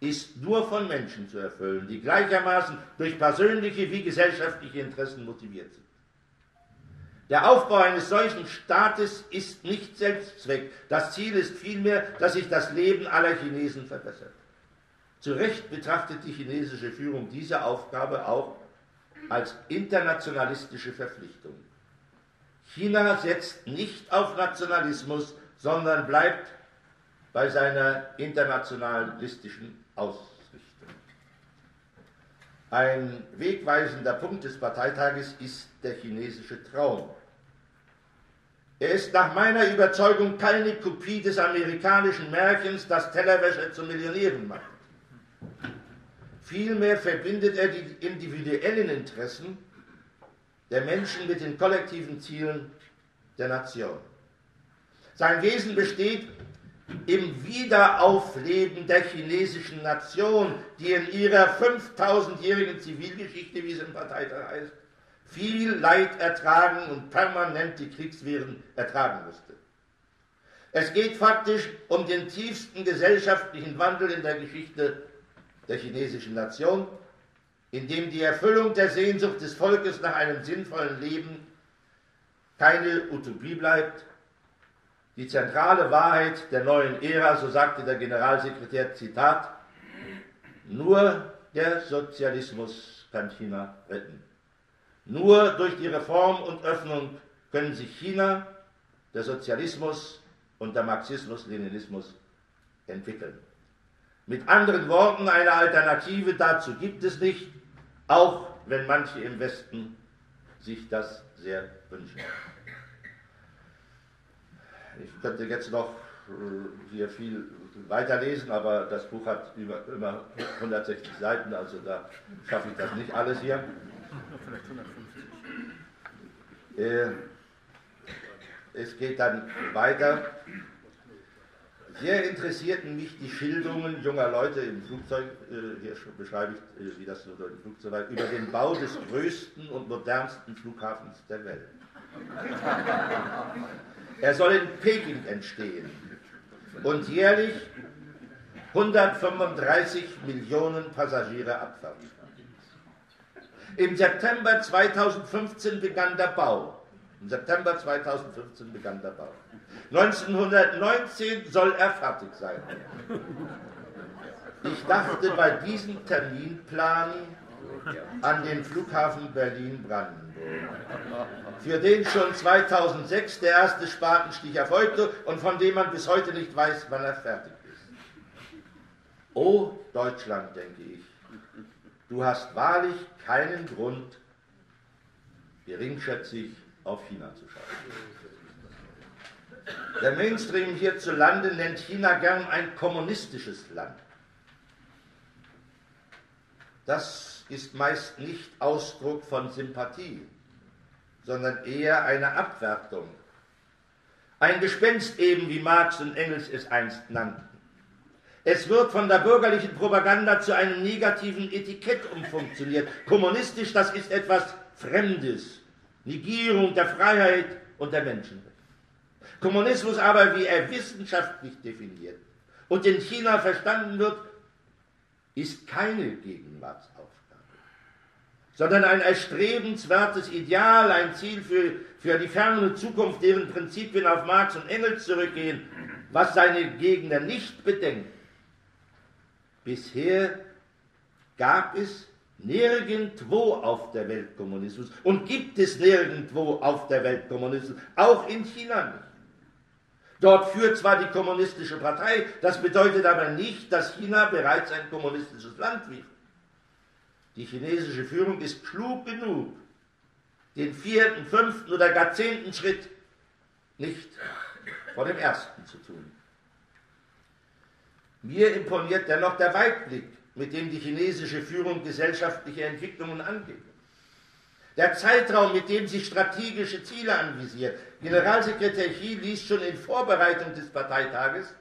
ist nur von Menschen zu erfüllen, die gleichermaßen durch persönliche wie gesellschaftliche Interessen motiviert sind. Der Aufbau eines solchen Staates ist nicht Selbstzweck. Das Ziel ist vielmehr, dass sich das Leben aller Chinesen verbessert. Zu Recht betrachtet die chinesische Führung diese Aufgabe auch als internationalistische Verpflichtung. China setzt nicht auf Nationalismus, sondern bleibt bei seiner internationalistischen Ausrichtung. Ein wegweisender Punkt des Parteitages ist der chinesische Traum. Er ist nach meiner Überzeugung keine Kopie des amerikanischen Märchens, das Tellerwäscher zu Millionären macht. Vielmehr verbindet er die individuellen Interessen der Menschen mit den kollektiven Zielen der Nation. Sein Wesen besteht im Wiederaufleben der chinesischen Nation, die in ihrer 5000-jährigen Zivilgeschichte, wie es im Parteitag heißt, viel Leid ertragen und permanent die Kriegswehren ertragen musste. Es geht faktisch um den tiefsten gesellschaftlichen Wandel in der Geschichte der chinesischen Nation, in dem die Erfüllung der Sehnsucht des Volkes nach einem sinnvollen Leben keine Utopie bleibt, die zentrale Wahrheit der neuen Ära, so sagte der Generalsekretär, Zitat, nur der Sozialismus kann China retten. Nur durch die Reform und Öffnung können sich China, der Sozialismus und der Marxismus-Leninismus entwickeln. Mit anderen Worten, eine Alternative dazu gibt es nicht, auch wenn manche im Westen sich das sehr wünschen. Ich könnte jetzt noch äh, hier viel weiterlesen, aber das Buch hat über, immer 160 Seiten, also da schaffe ich das nicht alles hier. Vielleicht 150. Äh, es geht dann weiter. Sehr interessierten mich die Schilderungen junger Leute im Flugzeug, äh, hier beschreibe ich, wie das so im Flugzeug war, über den Bau des größten und modernsten Flughafens der Welt. Er soll in Peking entstehen und jährlich 135 Millionen Passagiere abfangen. Im September 2015 begann der Bau. Im September 2015 begann der Bau. 1919 soll er fertig sein. Ich dachte bei diesem Terminplan an den Flughafen Berlin-Brandenburg, für den schon 2006 der erste Spatenstich erfolgte und von dem man bis heute nicht weiß, wann er fertig ist. O Deutschland, denke ich, du hast wahrlich keinen Grund, geringschätzig auf China zu schauen. Der Mainstream hierzulande nennt China gern ein kommunistisches Land. Das ist meist nicht Ausdruck von Sympathie, sondern eher eine Abwertung. Ein Gespenst eben, wie Marx und Engels es einst nannten. Es wird von der bürgerlichen Propaganda zu einem negativen Etikett umfunktioniert. Kommunistisch, das ist etwas Fremdes. Negierung der Freiheit und der Menschenrechte. Kommunismus aber, wie er wissenschaftlich definiert und in China verstanden wird, ist keine Gegenwartsaufgabe, sondern ein erstrebenswertes Ideal, ein Ziel für, für die ferne Zukunft, deren Prinzipien auf Marx und Engels zurückgehen, was seine Gegner nicht bedenken Bisher gab es nirgendwo auf der Welt Kommunismus und gibt es nirgendwo auf der Welt Kommunismus, auch in China nicht. Dort führt zwar die kommunistische Partei, das bedeutet aber nicht, dass China bereits ein kommunistisches Land wird. Die chinesische Führung ist klug genug, den vierten, fünften oder gar zehnten Schritt nicht vor dem ersten zu tun. Mir imponiert dennoch der Weitblick, mit dem die chinesische Führung gesellschaftliche Entwicklungen angeht. Der Zeitraum, mit dem sie strategische Ziele anvisiert. Generalsekretär Xi ließ schon in Vorbereitung des Parteitages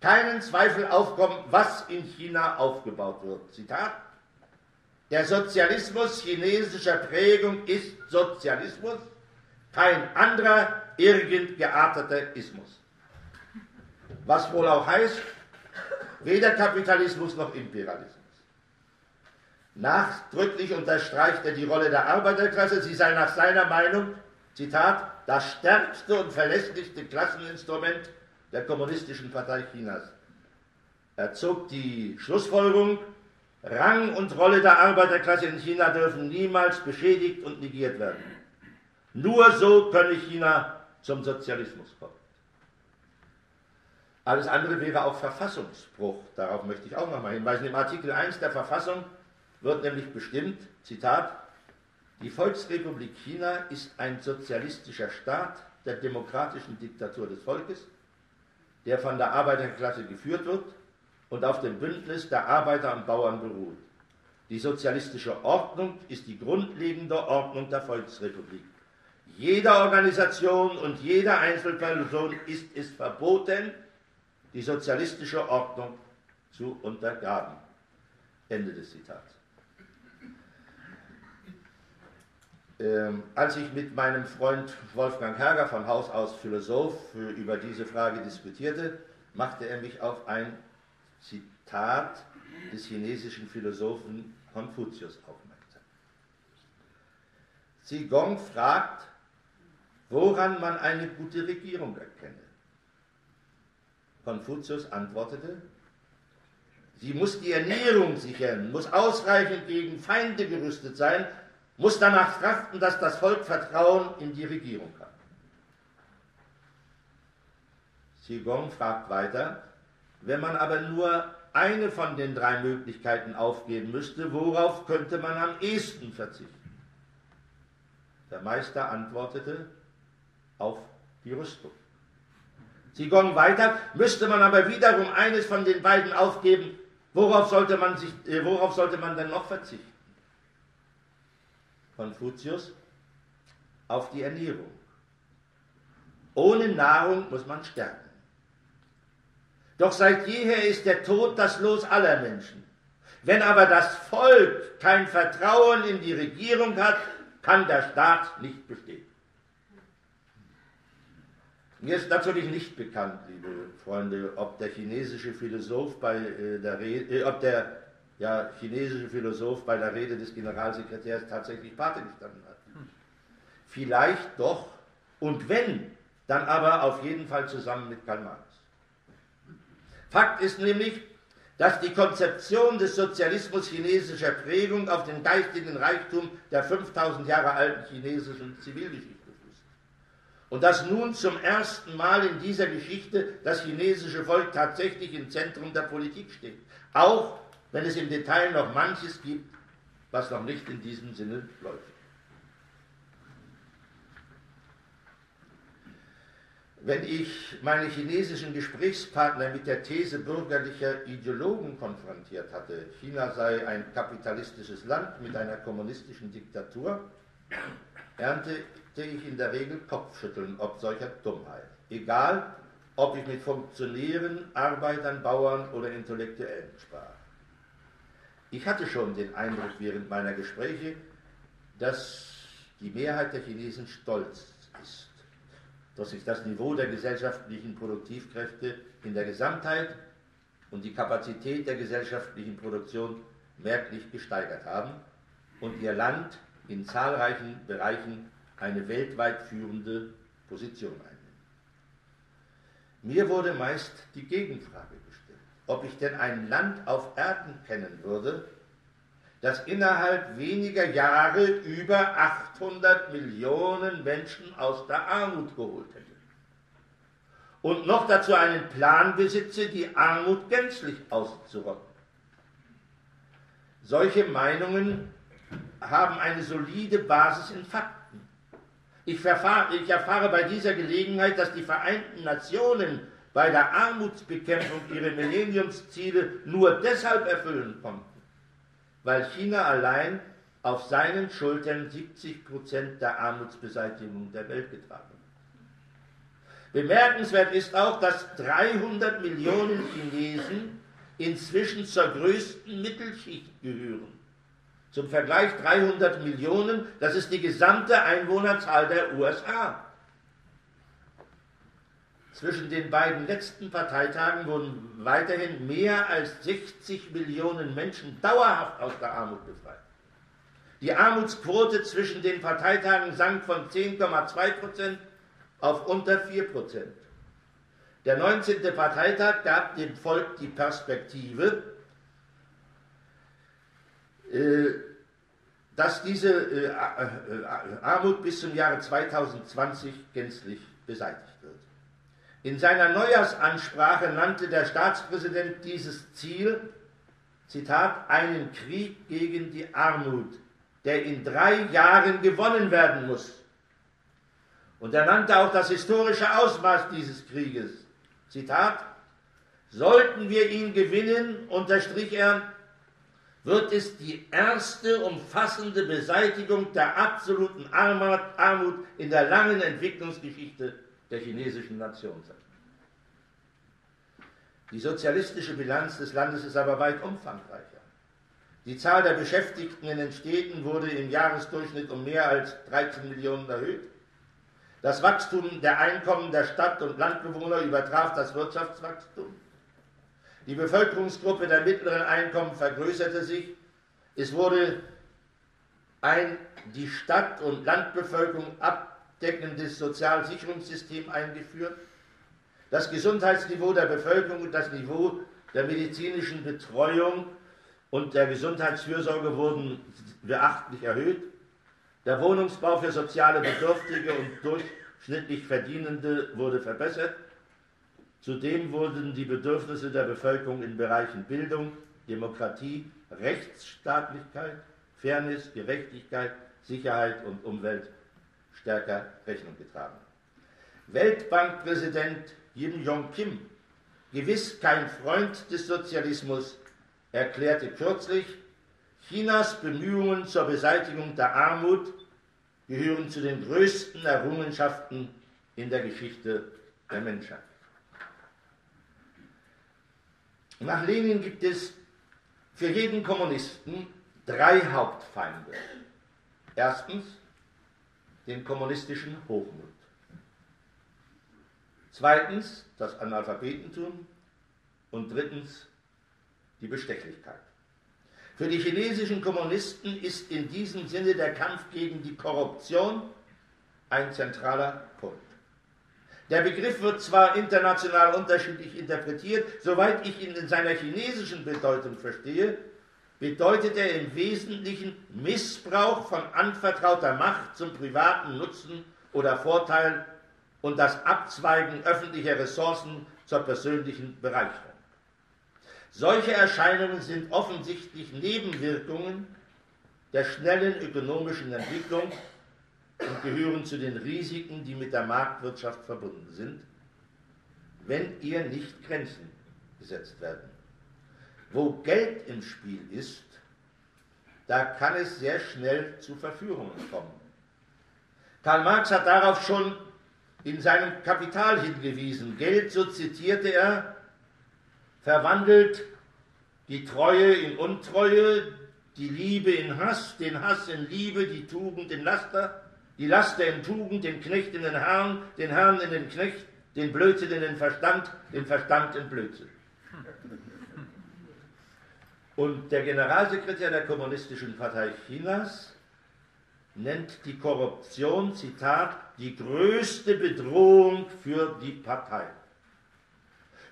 keinen Zweifel aufkommen, was in China aufgebaut wird. Zitat. Der Sozialismus chinesischer Prägung ist Sozialismus, kein anderer irgend gearteter Ismus. Was wohl auch heißt, weder Kapitalismus noch Imperialismus. Nachdrücklich unterstreicht er die Rolle der Arbeiterklasse. Sie sei nach seiner Meinung, Zitat, das stärkste und verlässlichste Klasseninstrument der Kommunistischen Partei Chinas. Er zog die Schlussfolgerung, Rang und Rolle der Arbeiterklasse in China dürfen niemals beschädigt und negiert werden. Nur so könne China zum Sozialismus kommen. Alles andere wäre auch Verfassungsbruch. Darauf möchte ich auch nochmal hinweisen. Im Artikel 1 der Verfassung wird nämlich bestimmt, Zitat, die Volksrepublik China ist ein sozialistischer Staat der demokratischen Diktatur des Volkes, der von der Arbeiterklasse geführt wird und auf dem Bündnis der Arbeiter und Bauern beruht. Die sozialistische Ordnung ist die grundlegende Ordnung der Volksrepublik. Jeder Organisation und jeder Einzelperson ist es verboten, die sozialistische Ordnung zu untergraben. Ende des Zitats. Ähm, als ich mit meinem Freund Wolfgang Herger von Haus aus Philosoph über diese Frage diskutierte, machte er mich auf ein Zitat des chinesischen Philosophen Konfuzius aufmerksam. Zigong fragt, woran man eine gute Regierung erkenne. Konfuzius antwortete, sie muss die Ernährung sichern, muss ausreichend gegen Feinde gerüstet sein muss danach trachten, dass das Volk Vertrauen in die Regierung hat. Sigong fragt weiter, wenn man aber nur eine von den drei Möglichkeiten aufgeben müsste, worauf könnte man am ehesten verzichten? Der Meister antwortete, auf die Rüstung. Sigong weiter, müsste man aber wiederum eines von den beiden aufgeben, worauf sollte man, sich, äh, worauf sollte man denn noch verzichten? Konfuzius, auf die Ernährung. Ohne Nahrung muss man sterben. Doch seit jeher ist der Tod das Los aller Menschen. Wenn aber das Volk kein Vertrauen in die Regierung hat, kann der Staat nicht bestehen. Mir ist natürlich nicht bekannt, liebe Freunde, ob der chinesische Philosoph bei äh, der Rede, äh, ob der ja, chinesische Philosoph bei der Rede des Generalsekretärs tatsächlich Pate gestanden hat. Vielleicht doch, und wenn, dann aber auf jeden Fall zusammen mit Karl Marx. Fakt ist nämlich, dass die Konzeption des Sozialismus chinesischer Prägung auf den geistigen Reichtum der 5000 Jahre alten chinesischen Zivilgeschichte fußt. Und dass nun zum ersten Mal in dieser Geschichte das chinesische Volk tatsächlich im Zentrum der Politik steht. Auch wenn es im Detail noch manches gibt, was noch nicht in diesem Sinne läuft. Wenn ich meine chinesischen Gesprächspartner mit der These bürgerlicher Ideologen konfrontiert hatte, China sei ein kapitalistisches Land mit einer kommunistischen Diktatur, erntete ich in der Regel Kopfschütteln ob solcher Dummheit. Egal, ob ich mit Funktionären, Arbeitern, Bauern oder Intellektuellen sprach. Ich hatte schon den Eindruck während meiner Gespräche, dass die Mehrheit der Chinesen stolz ist, dass sich das Niveau der gesellschaftlichen Produktivkräfte in der Gesamtheit und die Kapazität der gesellschaftlichen Produktion merklich gesteigert haben und ihr Land in zahlreichen Bereichen eine weltweit führende Position einnimmt. Mir wurde meist die Gegenfrage ob ich denn ein Land auf Erden kennen würde, dass innerhalb weniger Jahre über 800 Millionen Menschen aus der Armut geholt hätte. Und noch dazu einen Plan besitze, die Armut gänzlich auszurotten. Solche Meinungen haben eine solide Basis in Fakten. Ich erfahre, ich erfahre bei dieser Gelegenheit, dass die Vereinten Nationen bei der Armutsbekämpfung ihre Millenniumsziele nur deshalb erfüllen konnten, weil China allein auf seinen Schultern 70 Prozent der Armutsbeseitigung der Welt getragen hat. Bemerkenswert ist auch, dass 300 Millionen Chinesen inzwischen zur größten Mittelschicht gehören. Zum Vergleich 300 Millionen, das ist die gesamte Einwohnerzahl der USA. Zwischen den beiden letzten Parteitagen wurden weiterhin mehr als 60 Millionen Menschen dauerhaft aus der Armut befreit. Die Armutsquote zwischen den Parteitagen sank von 10,2 Prozent auf unter 4 Prozent. Der 19. Parteitag gab dem Volk die Perspektive, äh, dass diese äh, äh, Armut bis zum Jahre 2020 gänzlich beseitigt. In seiner Neujahrsansprache nannte der Staatspräsident dieses Ziel, Zitat, einen Krieg gegen die Armut, der in drei Jahren gewonnen werden muss. Und er nannte auch das historische Ausmaß dieses Krieges. Zitat, sollten wir ihn gewinnen, unterstrich er, wird es die erste umfassende Beseitigung der absoluten Armut in der langen Entwicklungsgeschichte der chinesischen Nation sein. Die sozialistische Bilanz des Landes ist aber weit umfangreicher. Die Zahl der Beschäftigten in den Städten wurde im Jahresdurchschnitt um mehr als 13 Millionen erhöht. Das Wachstum der Einkommen der Stadt- und Landbewohner übertraf das Wirtschaftswachstum. Die Bevölkerungsgruppe der mittleren Einkommen vergrößerte sich. Es wurde ein die Stadt- und Landbevölkerung abdeckendes Sozialsicherungssystem eingeführt. Das Gesundheitsniveau der Bevölkerung und das Niveau der medizinischen Betreuung und der Gesundheitsfürsorge wurden beachtlich erhöht. Der Wohnungsbau für soziale Bedürftige und durchschnittlich Verdienende wurde verbessert. Zudem wurden die Bedürfnisse der Bevölkerung in Bereichen Bildung, Demokratie, Rechtsstaatlichkeit, Fairness, Gerechtigkeit, Sicherheit und Umwelt stärker Rechnung getragen. Weltbankpräsident Jim Jong Kim, gewiss kein Freund des Sozialismus, erklärte kürzlich, Chinas Bemühungen zur Beseitigung der Armut gehören zu den größten Errungenschaften in der Geschichte der Menschheit. Nach Lenin gibt es für jeden Kommunisten drei Hauptfeinde. Erstens den kommunistischen Hochmut. Zweitens das Analphabetentum und drittens die Bestechlichkeit. Für die chinesischen Kommunisten ist in diesem Sinne der Kampf gegen die Korruption ein zentraler Punkt. Der Begriff wird zwar international unterschiedlich interpretiert, soweit ich ihn in seiner chinesischen Bedeutung verstehe, bedeutet er im Wesentlichen Missbrauch von anvertrauter Macht zum privaten Nutzen oder Vorteil und das Abzweigen öffentlicher Ressourcen zur persönlichen Bereicherung. Solche Erscheinungen sind offensichtlich Nebenwirkungen der schnellen ökonomischen Entwicklung und gehören zu den Risiken, die mit der Marktwirtschaft verbunden sind, wenn ihr nicht Grenzen gesetzt werden. Wo Geld im Spiel ist, da kann es sehr schnell zu Verführungen kommen. Karl Marx hat darauf schon in seinem Kapital hingewiesen. Geld, so zitierte er, verwandelt die Treue in Untreue, die Liebe in Hass, den Hass in Liebe, die Tugend in Laster, die Laster in Tugend, den Knecht in den Herrn, den Herrn in den Knecht, den Blödsinn in den Verstand, den Verstand in Blödsinn. Und der Generalsekretär der Kommunistischen Partei Chinas nennt die Korruption, Zitat, die größte Bedrohung für die Partei.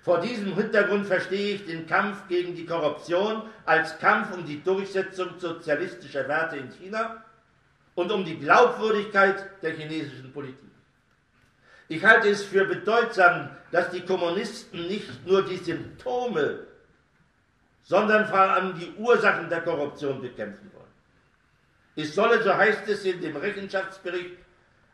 Vor diesem Hintergrund verstehe ich den Kampf gegen die Korruption als Kampf um die Durchsetzung sozialistischer Werte in China und um die Glaubwürdigkeit der chinesischen Politik. Ich halte es für bedeutsam, dass die Kommunisten nicht nur die Symptome, sondern vor allem die Ursachen der Korruption bekämpfen wollen. Es solle, so heißt es in dem Rechenschaftsbericht,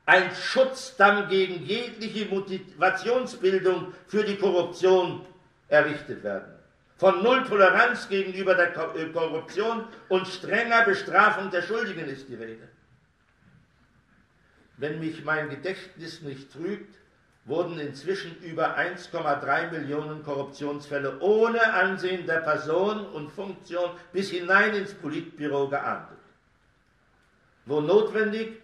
ein Schutzdamm gegen jegliche Motivationsbildung für die Korruption errichtet werden. Von Null Toleranz gegenüber der äh, Korruption und strenger Bestrafung der Schuldigen ist die Rede. Wenn mich mein Gedächtnis nicht trügt, wurden inzwischen über 1,3 Millionen Korruptionsfälle ohne Ansehen der Person und Funktion bis hinein ins Politbüro geahndet. Wo notwendig,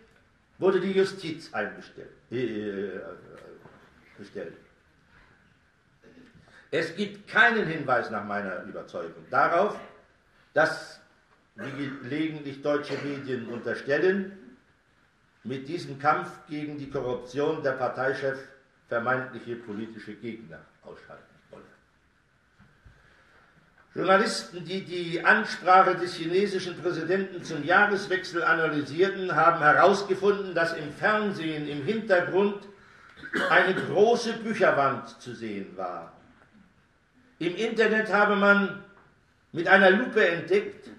wurde die Justiz eingestellt. Äh, bestellt. Es gibt keinen Hinweis nach meiner Überzeugung darauf, dass, wie gelegentlich deutsche Medien unterstellen, mit diesem Kampf gegen die Korruption der Parteichef vermeintliche politische Gegner ausschalten wolle. Journalisten, die die Ansprache des chinesischen Präsidenten zum Jahreswechsel analysierten, haben herausgefunden, dass im Fernsehen im Hintergrund eine große Bücherwand zu sehen war. Im Internet habe man mit einer Lupe entdeckt,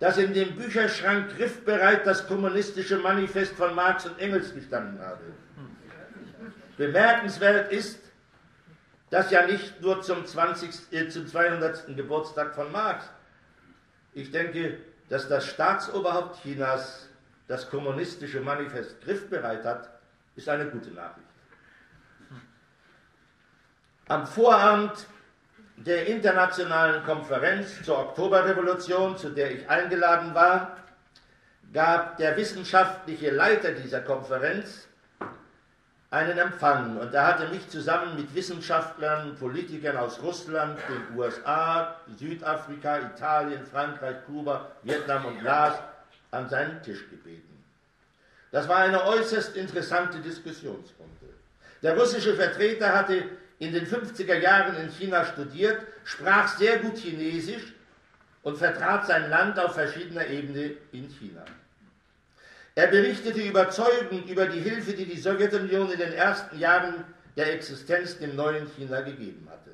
dass in dem Bücherschrank griffbereit das kommunistische Manifest von Marx und Engels gestanden habe. Bemerkenswert ist, dass ja nicht nur zum, 20, äh, zum 200. Geburtstag von Marx. Ich denke, dass das Staatsoberhaupt Chinas das kommunistische Manifest griffbereit hat, ist eine gute Nachricht. Am Vorabend der internationalen Konferenz zur Oktoberrevolution, zu der ich eingeladen war, gab der wissenschaftliche Leiter dieser Konferenz einen Empfang und er hatte mich zusammen mit Wissenschaftlern, Politikern aus Russland, den USA, Südafrika, Italien, Frankreich, Kuba, Vietnam und Laos an seinen Tisch gebeten. Das war eine äußerst interessante Diskussionsrunde. Der russische Vertreter hatte in den 50er Jahren in China studiert, sprach sehr gut Chinesisch und vertrat sein Land auf verschiedener Ebene in China. Er berichtete überzeugend über die Hilfe, die die Sowjetunion in den ersten Jahren der Existenz dem neuen China gegeben hatte.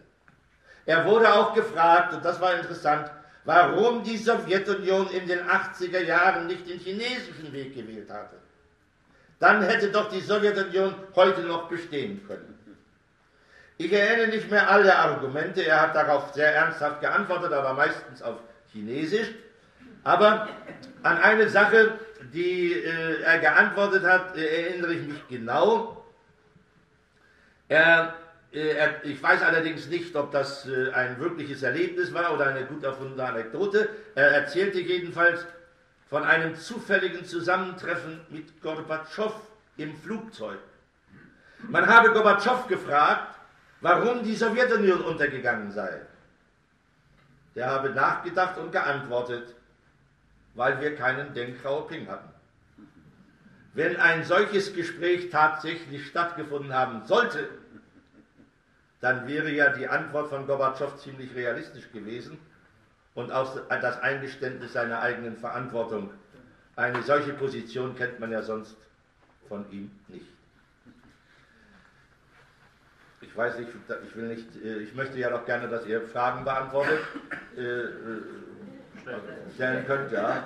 Er wurde auch gefragt, und das war interessant, warum die Sowjetunion in den 80er Jahren nicht den chinesischen Weg gewählt hatte. Dann hätte doch die Sowjetunion heute noch bestehen können. Ich erinnere nicht mehr alle Argumente, er hat darauf sehr ernsthaft geantwortet, aber meistens auf Chinesisch. Aber an eine Sache, die äh, er geantwortet hat, äh, erinnere ich mich genau. Er, äh, er, ich weiß allerdings nicht, ob das äh, ein wirkliches Erlebnis war oder eine gut erfundene Anekdote. Er erzählte jedenfalls von einem zufälligen Zusammentreffen mit Gorbatschow im Flugzeug. Man habe Gorbatschow gefragt, warum die Sowjetunion untergegangen sei. Der habe nachgedacht und geantwortet, weil wir keinen Deng Xiaoping hatten. Wenn ein solches Gespräch tatsächlich stattgefunden haben sollte, dann wäre ja die Antwort von Gorbatschow ziemlich realistisch gewesen und auch das Eingeständnis seiner eigenen Verantwortung. Eine solche Position kennt man ja sonst von ihm nicht. Ich weiß nicht, ich will nicht, äh, ich möchte ja doch gerne, dass ihr Fragen beantwortet äh, äh, stellen könnt, ja.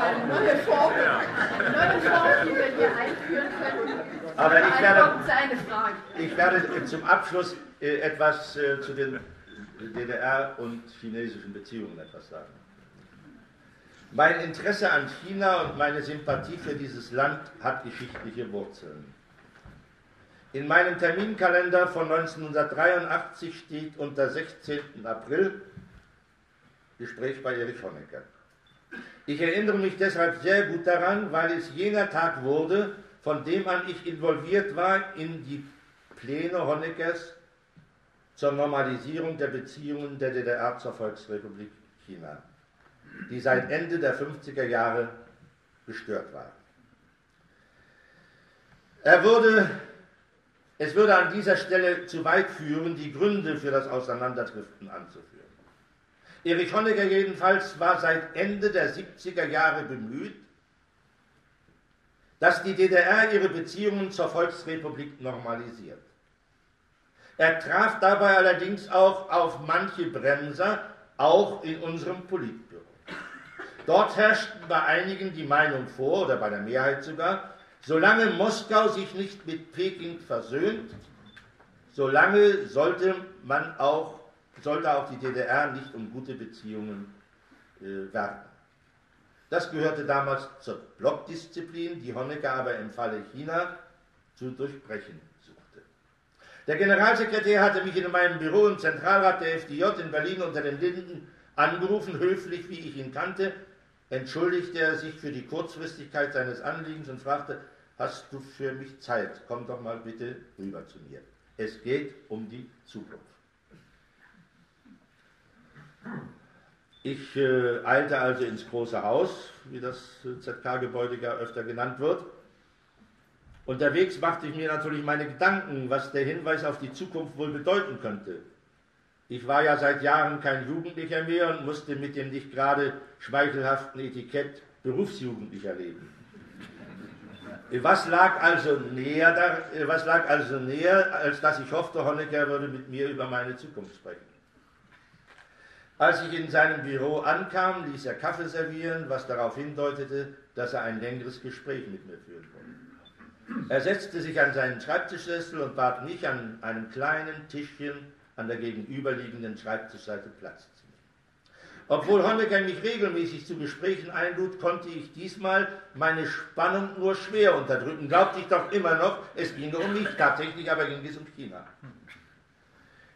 Eine neue Form, neue Form, die wir hier einführen können. Aber ich werde, ich werde zum Abschluss etwas zu den DDR und chinesischen Beziehungen etwas sagen. Mein Interesse an China und meine Sympathie für dieses Land hat geschichtliche Wurzeln. In meinem Terminkalender von 1983 steht unter 16. April Gespräch bei Erich Honecker. Ich erinnere mich deshalb sehr gut daran, weil es jener Tag wurde, von dem an ich involviert war in die Pläne Honeckers zur Normalisierung der Beziehungen der DDR zur Volksrepublik China die seit Ende der 50er Jahre gestört war. Er wurde Es würde an dieser Stelle zu weit führen, die Gründe für das Auseinanderdriften anzuführen. Erich Honecker jedenfalls war seit Ende der 70er Jahre bemüht, dass die DDR ihre Beziehungen zur Volksrepublik normalisiert. Er traf dabei allerdings auch auf manche Bremser, auch in unserem Politbüro. Dort herrschten bei einigen die Meinung vor, oder bei der Mehrheit sogar, solange Moskau sich nicht mit Peking versöhnt, solange sollte man auch, sollte auch die DDR nicht um gute Beziehungen äh, werben. Das gehörte damals zur Blockdisziplin, die Honecker aber im Falle China zu durchbrechen suchte. Der Generalsekretär hatte mich in meinem Büro im Zentralrat der FDJ in Berlin unter den Linden angerufen, höflich wie ich ihn kannte, entschuldigte er sich für die Kurzfristigkeit seines Anliegens und fragte, hast du für mich Zeit? Komm doch mal bitte rüber zu mir. Es geht um die Zukunft. Ich äh, eilte also ins große Haus, wie das ZK-Gebäude gar öfter genannt wird. Unterwegs machte ich mir natürlich meine Gedanken, was der Hinweis auf die Zukunft wohl bedeuten könnte. Ich war ja seit Jahren kein Jugendlicher mehr und musste mit dem nicht gerade schmeichelhaften Etikett Berufsjugendlicher leben. Was lag also näher, was lag also näher als dass ich hoffte, Honecker würde mit mir über meine Zukunft sprechen. Als ich in seinem Büro ankam, ließ er Kaffee servieren, was darauf hindeutete, dass er ein längeres Gespräch mit mir führen wollte. Er setzte sich an seinen Schreibtischsessel und bat mich, an einem kleinen Tischchen an der gegenüberliegenden Schreibtischseite Platz zu nehmen. Obwohl Honecker mich regelmäßig zu Gesprächen einlud, konnte ich diesmal meine Spannung nur schwer unterdrücken. Glaubte ich doch immer noch, es ginge um mich. Tatsächlich aber ging es um China.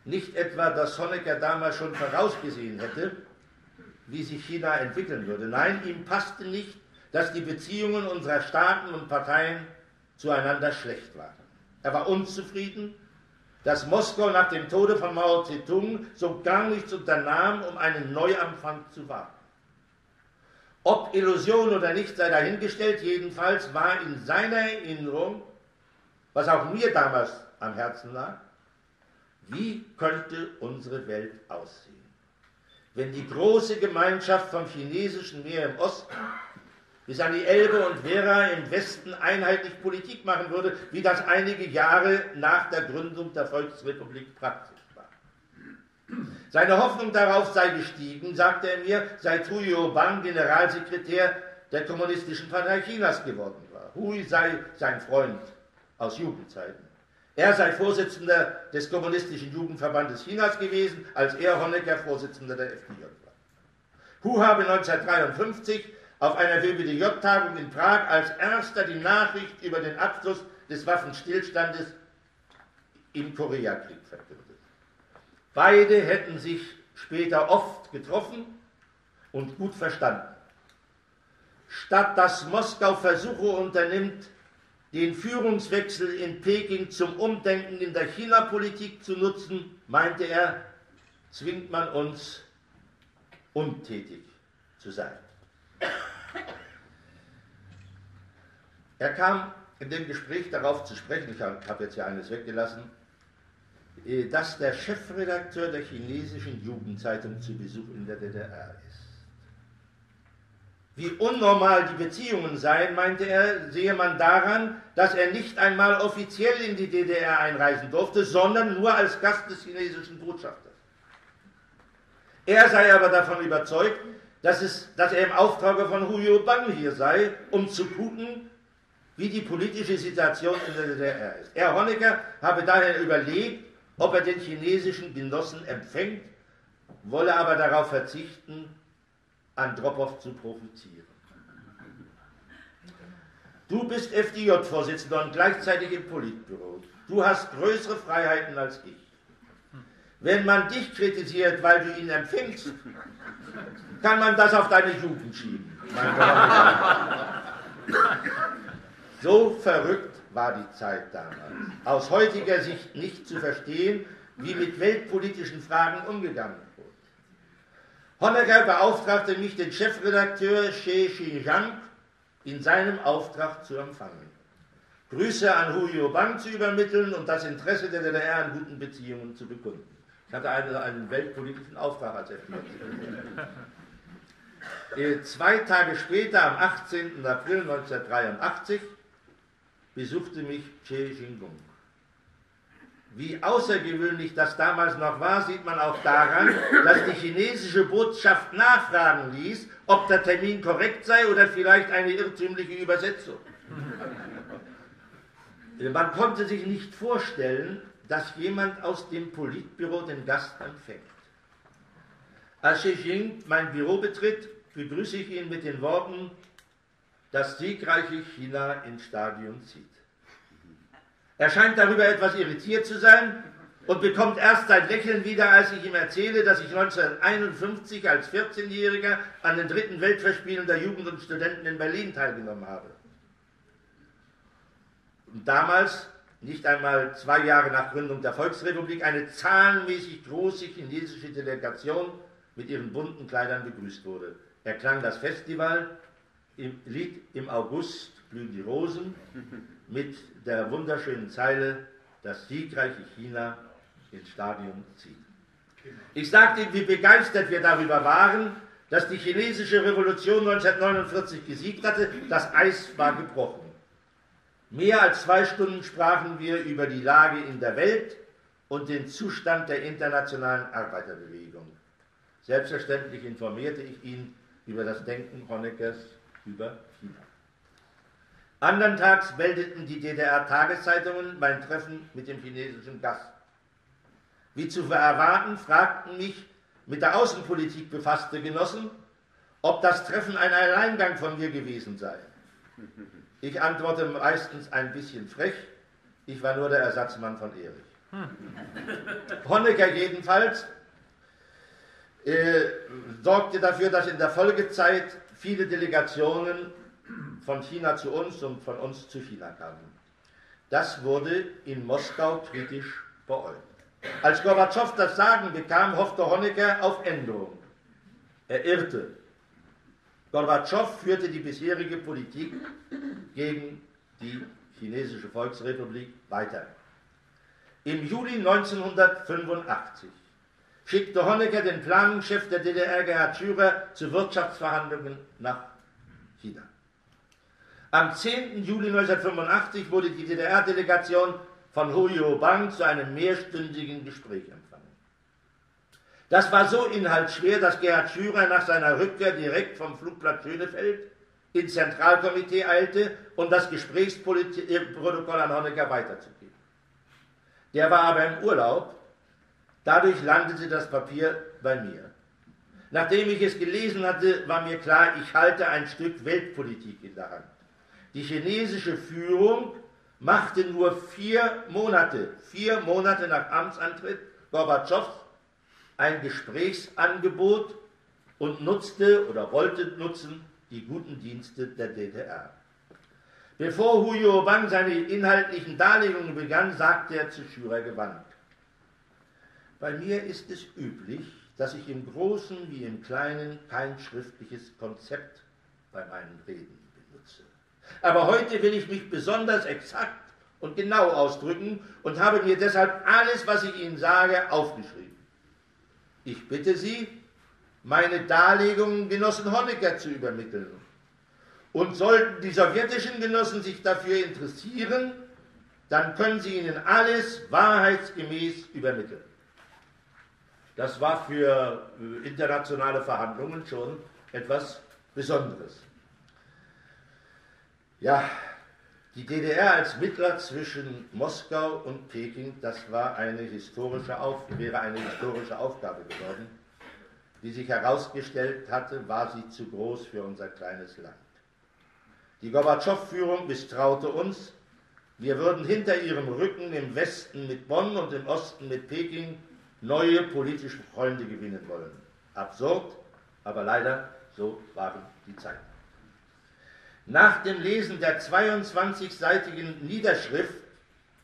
Nicht etwa, dass Honecker damals schon vorausgesehen hätte, wie sich China entwickeln würde. Nein, ihm passte nicht, dass die Beziehungen unserer Staaten und Parteien zueinander schlecht waren. Er war unzufrieden dass Moskau nach dem Tode von Mao Zedong so gar nichts unternahm, um einen Neuanfang zu wagen. Ob Illusion oder nicht sei dahingestellt, jedenfalls war in seiner Erinnerung, was auch mir damals am Herzen lag, wie könnte unsere Welt aussehen, wenn die große Gemeinschaft vom chinesischen Meer im Osten bis an die Elbe und Werra im Westen einheitlich Politik machen würde, wie das einige Jahre nach der Gründung der Volksrepublik praktisch war. Seine Hoffnung darauf sei gestiegen, sagte er mir, seit Hui Bang Generalsekretär der Kommunistischen Partei Chinas geworden war. Hui sei sein Freund aus Jugendzeiten. Er sei Vorsitzender des Kommunistischen Jugendverbandes Chinas gewesen, als er Honecker Vorsitzender der FDJ war. Hu habe 1953 auf einer WBDJ-Tagung in Prag als erster die Nachricht über den Abschluss des Waffenstillstandes im Koreakrieg verkündet. Beide hätten sich später oft getroffen und gut verstanden. Statt dass Moskau Versuche unternimmt, den Führungswechsel in Peking zum Umdenken in der China-Politik zu nutzen, meinte er, zwingt man uns, untätig zu sein. Er kam in dem Gespräch darauf zu sprechen, ich habe jetzt ja eines weggelassen, äh, dass der Chefredakteur der chinesischen Jugendzeitung zu Besuch in der DDR ist. Wie unnormal die Beziehungen seien, meinte er, sehe man daran, dass er nicht einmal offiziell in die DDR einreisen durfte, sondern nur als Gast des chinesischen Botschafters. Er sei aber davon überzeugt, dass, es, dass er im Auftrag von Huyo Bang hier sei, um zu gucken, wie die politische Situation in der DDR ist. Herr Honecker habe daher überlegt, ob er den chinesischen Genossen empfängt, wolle aber darauf verzichten, Andropow zu provozieren. Du bist FDJ-Vorsitzender und gleichzeitig im Politbüro. Du hast größere Freiheiten als ich. Wenn man dich kritisiert, weil du ihn empfängst, kann man das auf deine Jugend schieben. So verrückt war die Zeit damals. Aus heutiger Sicht nicht zu verstehen, wie mit weltpolitischen Fragen umgegangen wurde. Honecker beauftragte mich, den Chefredakteur She Xinjiang in seinem Auftrag zu empfangen. Grüße an Huyo Bang zu übermitteln und das Interesse der DDR an guten Beziehungen zu bekunden. Ich hatte einen, einen weltpolitischen Auftrag als F-14. *laughs* Äh, zwei Tage später, am 18. April 1983, besuchte mich Che Jingung. Wie außergewöhnlich das damals noch war, sieht man auch daran, dass die chinesische Botschaft nachfragen ließ, ob der Termin korrekt sei oder vielleicht eine irrtümliche Übersetzung. *laughs* Man konnte sich nicht vorstellen, dass jemand aus dem Politbüro den Gast empfängt. Als Xi Jinping mein Büro betritt, begrüße ich ihn mit den Worten, das siegreiche China ins Stadion zieht. Er scheint darüber etwas irritiert zu sein und bekommt erst sein Lächeln wieder, als ich ihm erzähle, dass ich 1951 als 14-Jähriger an den dritten Weltverspielen der Jugend und Studenten in Berlin teilgenommen habe. Und damals, nicht einmal zwei Jahre nach Gründung der Volksrepublik, eine zahlenmäßig große chinesische Delegation mit ihren bunten Kleidern begrüßt wurde. Erklang das Festival, im Lied im August blühen die Rosen *laughs* mit der wunderschönen Zeile, das siegreiche China ins Stadion zieht. Ich sagte ihm, wie begeistert wir darüber waren, dass die chinesische Revolution 1949 gesiegt hatte, das Eis war gebrochen. Mehr als zwei Stunden sprachen wir über die Lage in der Welt und den Zustand der internationalen Arbeiterbewegung. Selbstverständlich informierte ich ihn über das Denken Honeckers über China. Anderntags meldeten die DDR-Tageszeitungen mein Treffen mit dem chinesischen Gast. Wie zu erwarten, fragten mich mit der Außenpolitik befasste Genossen, ob das Treffen ein Alleingang von mir gewesen sei. Ich antworte meistens ein bisschen frech, ich war nur der Ersatzmann von Erich. Honecker jedenfalls äh, sorgte dafür, dass in der Folgezeit viele Delegationen von China zu uns und von uns zu China kamen. Das wurde in Moskau kritisch beäugt. Als Gorbatschow das Sagen bekam, hoffte Honecker auf Änderung. Er irrte. Gorbatschow führte die bisherige Politik gegen die chinesische Volksrepublik weiter. Im Juli 1985 schickte Honecker den Planungschef der DDR, Gerhard Schürer, zu Wirtschaftsverhandlungen nach China. Am 10. Juli 1985 wurde die DDR-Delegation von Huyo Bang zu einem mehrstündigen Gespräch empfangen. Das war so inhaltsschwer, dass Gerhard Schürer nach seiner Rückkehr direkt vom Flugplatz Schönefeld ins Zentralkomitee eilte, um das Gesprächsprotokoll an Honecker weiterzugeben. Der war aber im Urlaub, dadurch landete das Papier bei mir. Nachdem ich es gelesen hatte, war mir klar, ich halte ein Stück Weltpolitik in der Hand. Die chinesische Führung machte nur vier Monate, vier Monate nach Amtsantritt Gorbatschows ein Gesprächsangebot und nutzte oder wollte nutzen die guten Dienste der DDR. Bevor Huyo Bang seine inhaltlichen Darlegungen begann, sagte er zu Schürer gewandt. Bei mir ist es üblich, dass ich im Großen wie im Kleinen kein schriftliches Konzept bei meinen Reden benutze. Aber heute will ich mich besonders exakt und genau ausdrücken und habe mir deshalb alles, was ich Ihnen sage, aufgeschrieben. Ich bitte Sie, meine Darlegungen Genossen Honecker zu übermitteln. Und sollten die sowjetischen Genossen sich dafür interessieren, dann können Sie ihnen alles wahrheitsgemäß übermitteln. Das war für äh, internationale Verhandlungen schon etwas Besonderes. Ja, die DDR als Mittler zwischen Moskau und Peking, das war eine historische Auf wäre eine historische Aufgabe geworden. Wie sich herausgestellt hatte, war sie zu groß für unser kleines Land. Die Gorbatschow-Führung misstraute uns. Wir würden hinter ihrem Rücken im Westen mit Bonn und im Osten mit Peking neue politische Freunde gewinnen wollen. Absurd, aber leider so waren die Zeiten. Nach dem Lesen der 22-seitigen Niederschrift,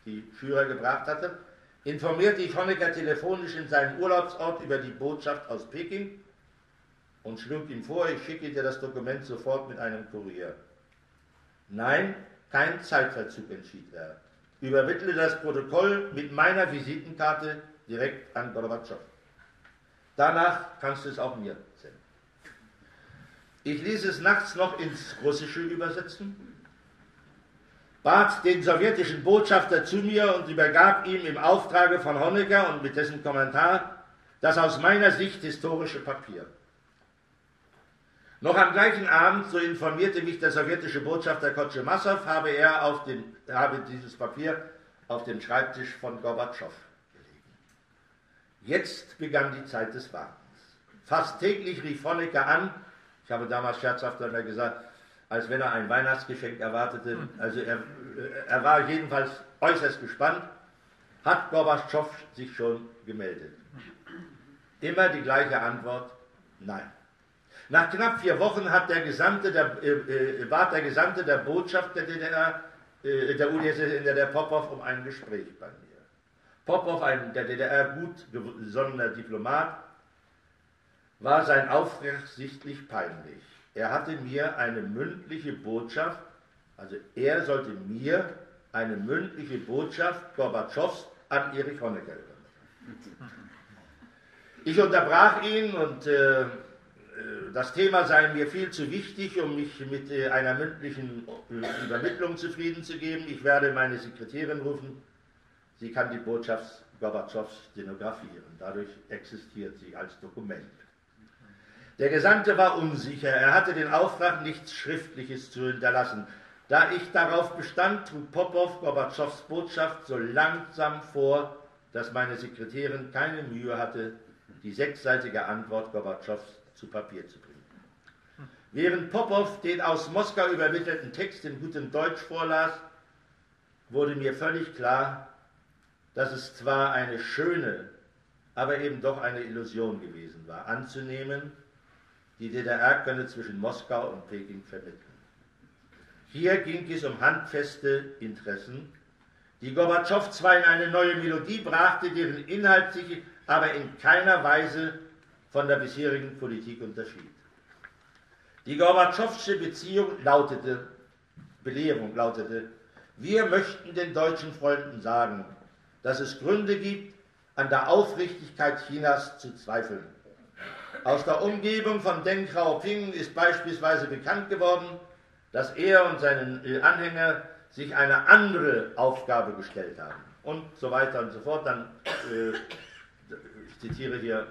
die Führer gebracht hatte, informierte ich Honecker telefonisch in seinem Urlaubsort über die Botschaft aus Peking und schlug ihm vor, ich schicke dir das Dokument sofort mit einem Kurier. Nein, kein Zeitverzug entschied er. Übermittle das Protokoll mit meiner Visitenkarte direkt an Gorbatschow. Danach kannst du es auch mir senden. Ich ließ es nachts noch ins Russische übersetzen, bat den sowjetischen Botschafter zu mir und übergab ihm im Auftrage von Honecker und mit dessen Kommentar das aus meiner Sicht historische Papier. Noch am gleichen Abend, so informierte mich der sowjetische Botschafter Kotschemassow, habe er auf den, habe dieses Papier auf dem Schreibtisch von Gorbatschow Jetzt begann die Zeit des Wartens. Fast täglich rief Honecker an, ich habe damals scherzhaft einmal gesagt, als wenn er ein Weihnachtsgeschenk erwartete. Also er, er war jedenfalls äußerst gespannt. Hat Gorbatschow sich schon gemeldet? Immer die gleiche Antwort, nein. Nach knapp vier Wochen hat der Gesandte der, äh, äh bat der Gesandte der Botschaft der DDR, äh, der UdSSR, der Popov um ein Gespräch bei mir. Popov, ein der DDR gut gesonnener Diplomat, war sein Auftrag sichtlich peinlich. Er hatte mir eine mündliche Botschaft, also er sollte mir eine mündliche Botschaft Gorbatschows an Erich Honecker übermitteln. Ich unterbrach ihn und äh, äh, das Thema sei mir viel zu wichtig, um mich mit äh, einer mündlichen äh, Übermittlung zufrieden zu geben. Ich werde meine Sekretärin rufen Sie kann die Botschaft Gorbatschows stenografieren. Dadurch existiert sie als Dokument. Der Gesandte war unsicher. Er hatte den Auftrag, nichts Schriftliches zu hinterlassen. Da ich darauf bestand, trug Popov Gorbatschows Botschaft so langsam vor, dass meine Sekretärin keine Mühe hatte, die sechsseitige Antwort Gorbatschows zu Papier zu bringen. Während Popov den aus Moskau übermittelten Text in gutem Deutsch vorlas, wurde mir völlig klar, dass es zwar eine schöne, aber eben doch eine Illusion gewesen war, anzunehmen, die DDR könne zwischen Moskau und Peking vermitteln. Hier ging es um handfeste Interessen, die Gorbatschow zwar in eine neue Melodie brachte, deren Inhalt sich aber in keiner Weise von der bisherigen Politik unterschied. Die Gorbatschowsche Beziehung lautete, Belehrung lautete, wir möchten den deutschen Freunden sagen, dass es Gründe gibt, an der Aufrichtigkeit Chinas zu zweifeln. Aus der Umgebung von Deng Xiaoping ist beispielsweise bekannt geworden, dass er und seine Anhänger sich eine andere Aufgabe gestellt haben. Und so weiter und so fort. Dann, äh, ich zitiere hier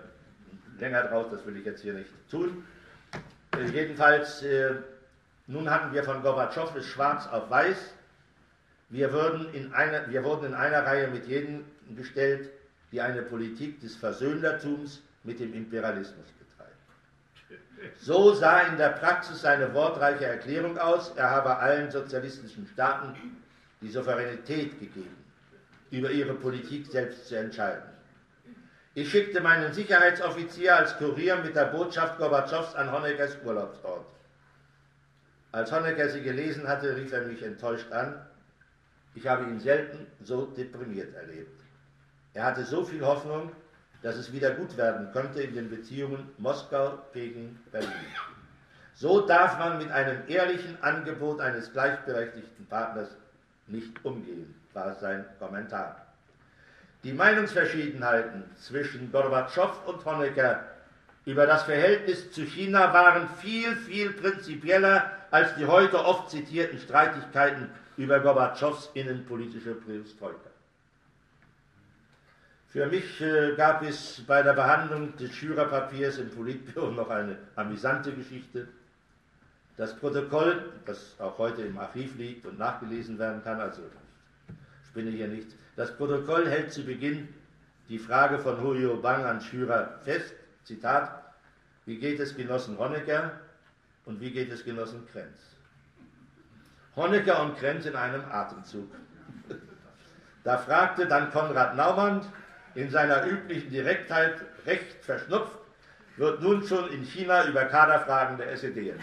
länger draus, das will ich jetzt hier nicht tun. Äh, jedenfalls, äh, nun hatten wir von Gorbatschow es schwarz auf weiß, wir, würden in einer, wir wurden in einer Reihe mit jenen gestellt, die eine Politik des Versöhnertums mit dem Imperialismus. So sah in der Praxis seine wortreiche Erklärung aus, er habe allen sozialistischen Staaten die Souveränität gegeben, über ihre Politik selbst zu entscheiden. Ich schickte meinen Sicherheitsoffizier als Kurier mit der Botschaft Gorbatschows an Honeckers Urlaubsort. Als Honecker sie gelesen hatte, rief er mich enttäuscht an ich habe ihn selten so deprimiert erlebt. Er hatte so viel Hoffnung, dass es wieder gut werden könnte in den Beziehungen Moskau gegen Berlin. So darf man mit einem ehrlichen Angebot eines gleichberechtigten Partners nicht umgehen, war sein Kommentar. Die Meinungsverschiedenheiten zwischen Gorbatschow und Honecker über das Verhältnis zu China waren viel, viel prinzipieller als die heute oft zitierten Streitigkeiten über Gorbatschows innenpolitische Perestroika. Für mich äh, gab es bei der Behandlung des Schürerpapiers im Politbüro *laughs* noch eine amüsante Geschichte. Das Protokoll, das auch heute im Archiv liegt und nachgelesen werden kann, also ich spinne hier nichts, das Protokoll hält zu Beginn die Frage von Huyo Bang an Schürer fest, Zitat, wie geht es Genossen Honecker und wie geht es Genossen Krenz? Honecker und Krenz in einem Atemzug. *laughs* Da fragte dann Konrad Naumann in seiner üblichen Direktheit recht verschnupft, wird nun schon in China über Kaderfragen der SED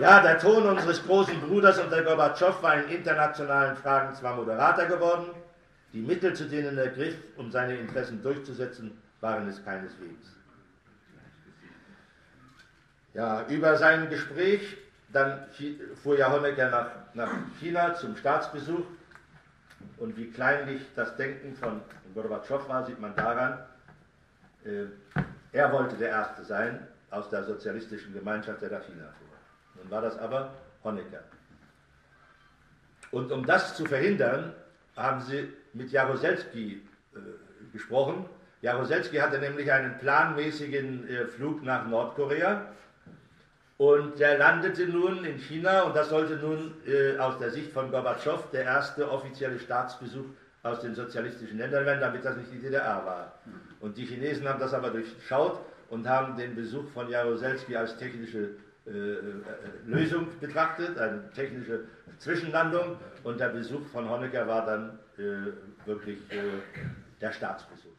Ja, der Ton unseres großen Bruders unter Gorbatschow war in internationalen Fragen zwar moderater geworden, die Mittel, zu denen er griff, um seine Interessen durchzusetzen, waren es keineswegs. Ja, über sein Gespräch dann fuhr ja Honecker nach, nach China zum Staatsbesuch. Und wie kleinlich das Denken von Gorbatschow war, sieht man daran, äh, er wollte der Erste sein aus der sozialistischen Gemeinschaft, der nach. Nun war das aber Honecker. Und um das zu verhindern, haben sie mit Jaroselski äh, gesprochen. Jaroselski hatte nämlich einen planmäßigen äh, Flug nach Nordkorea und der landete nun in China und das sollte nun äh, aus der Sicht von Gorbatschow der erste offizielle Staatsbesuch aus den sozialistischen Ländern werden, damit das nicht die DDR war. Und die Chinesen haben das aber durchschaut und haben den Besuch von Jaroselski als technische äh, äh, Lösung betrachtet, eine technische Zwischenlandung und der Besuch von Honecker war dann äh, wirklich äh, der Staatsbesuch.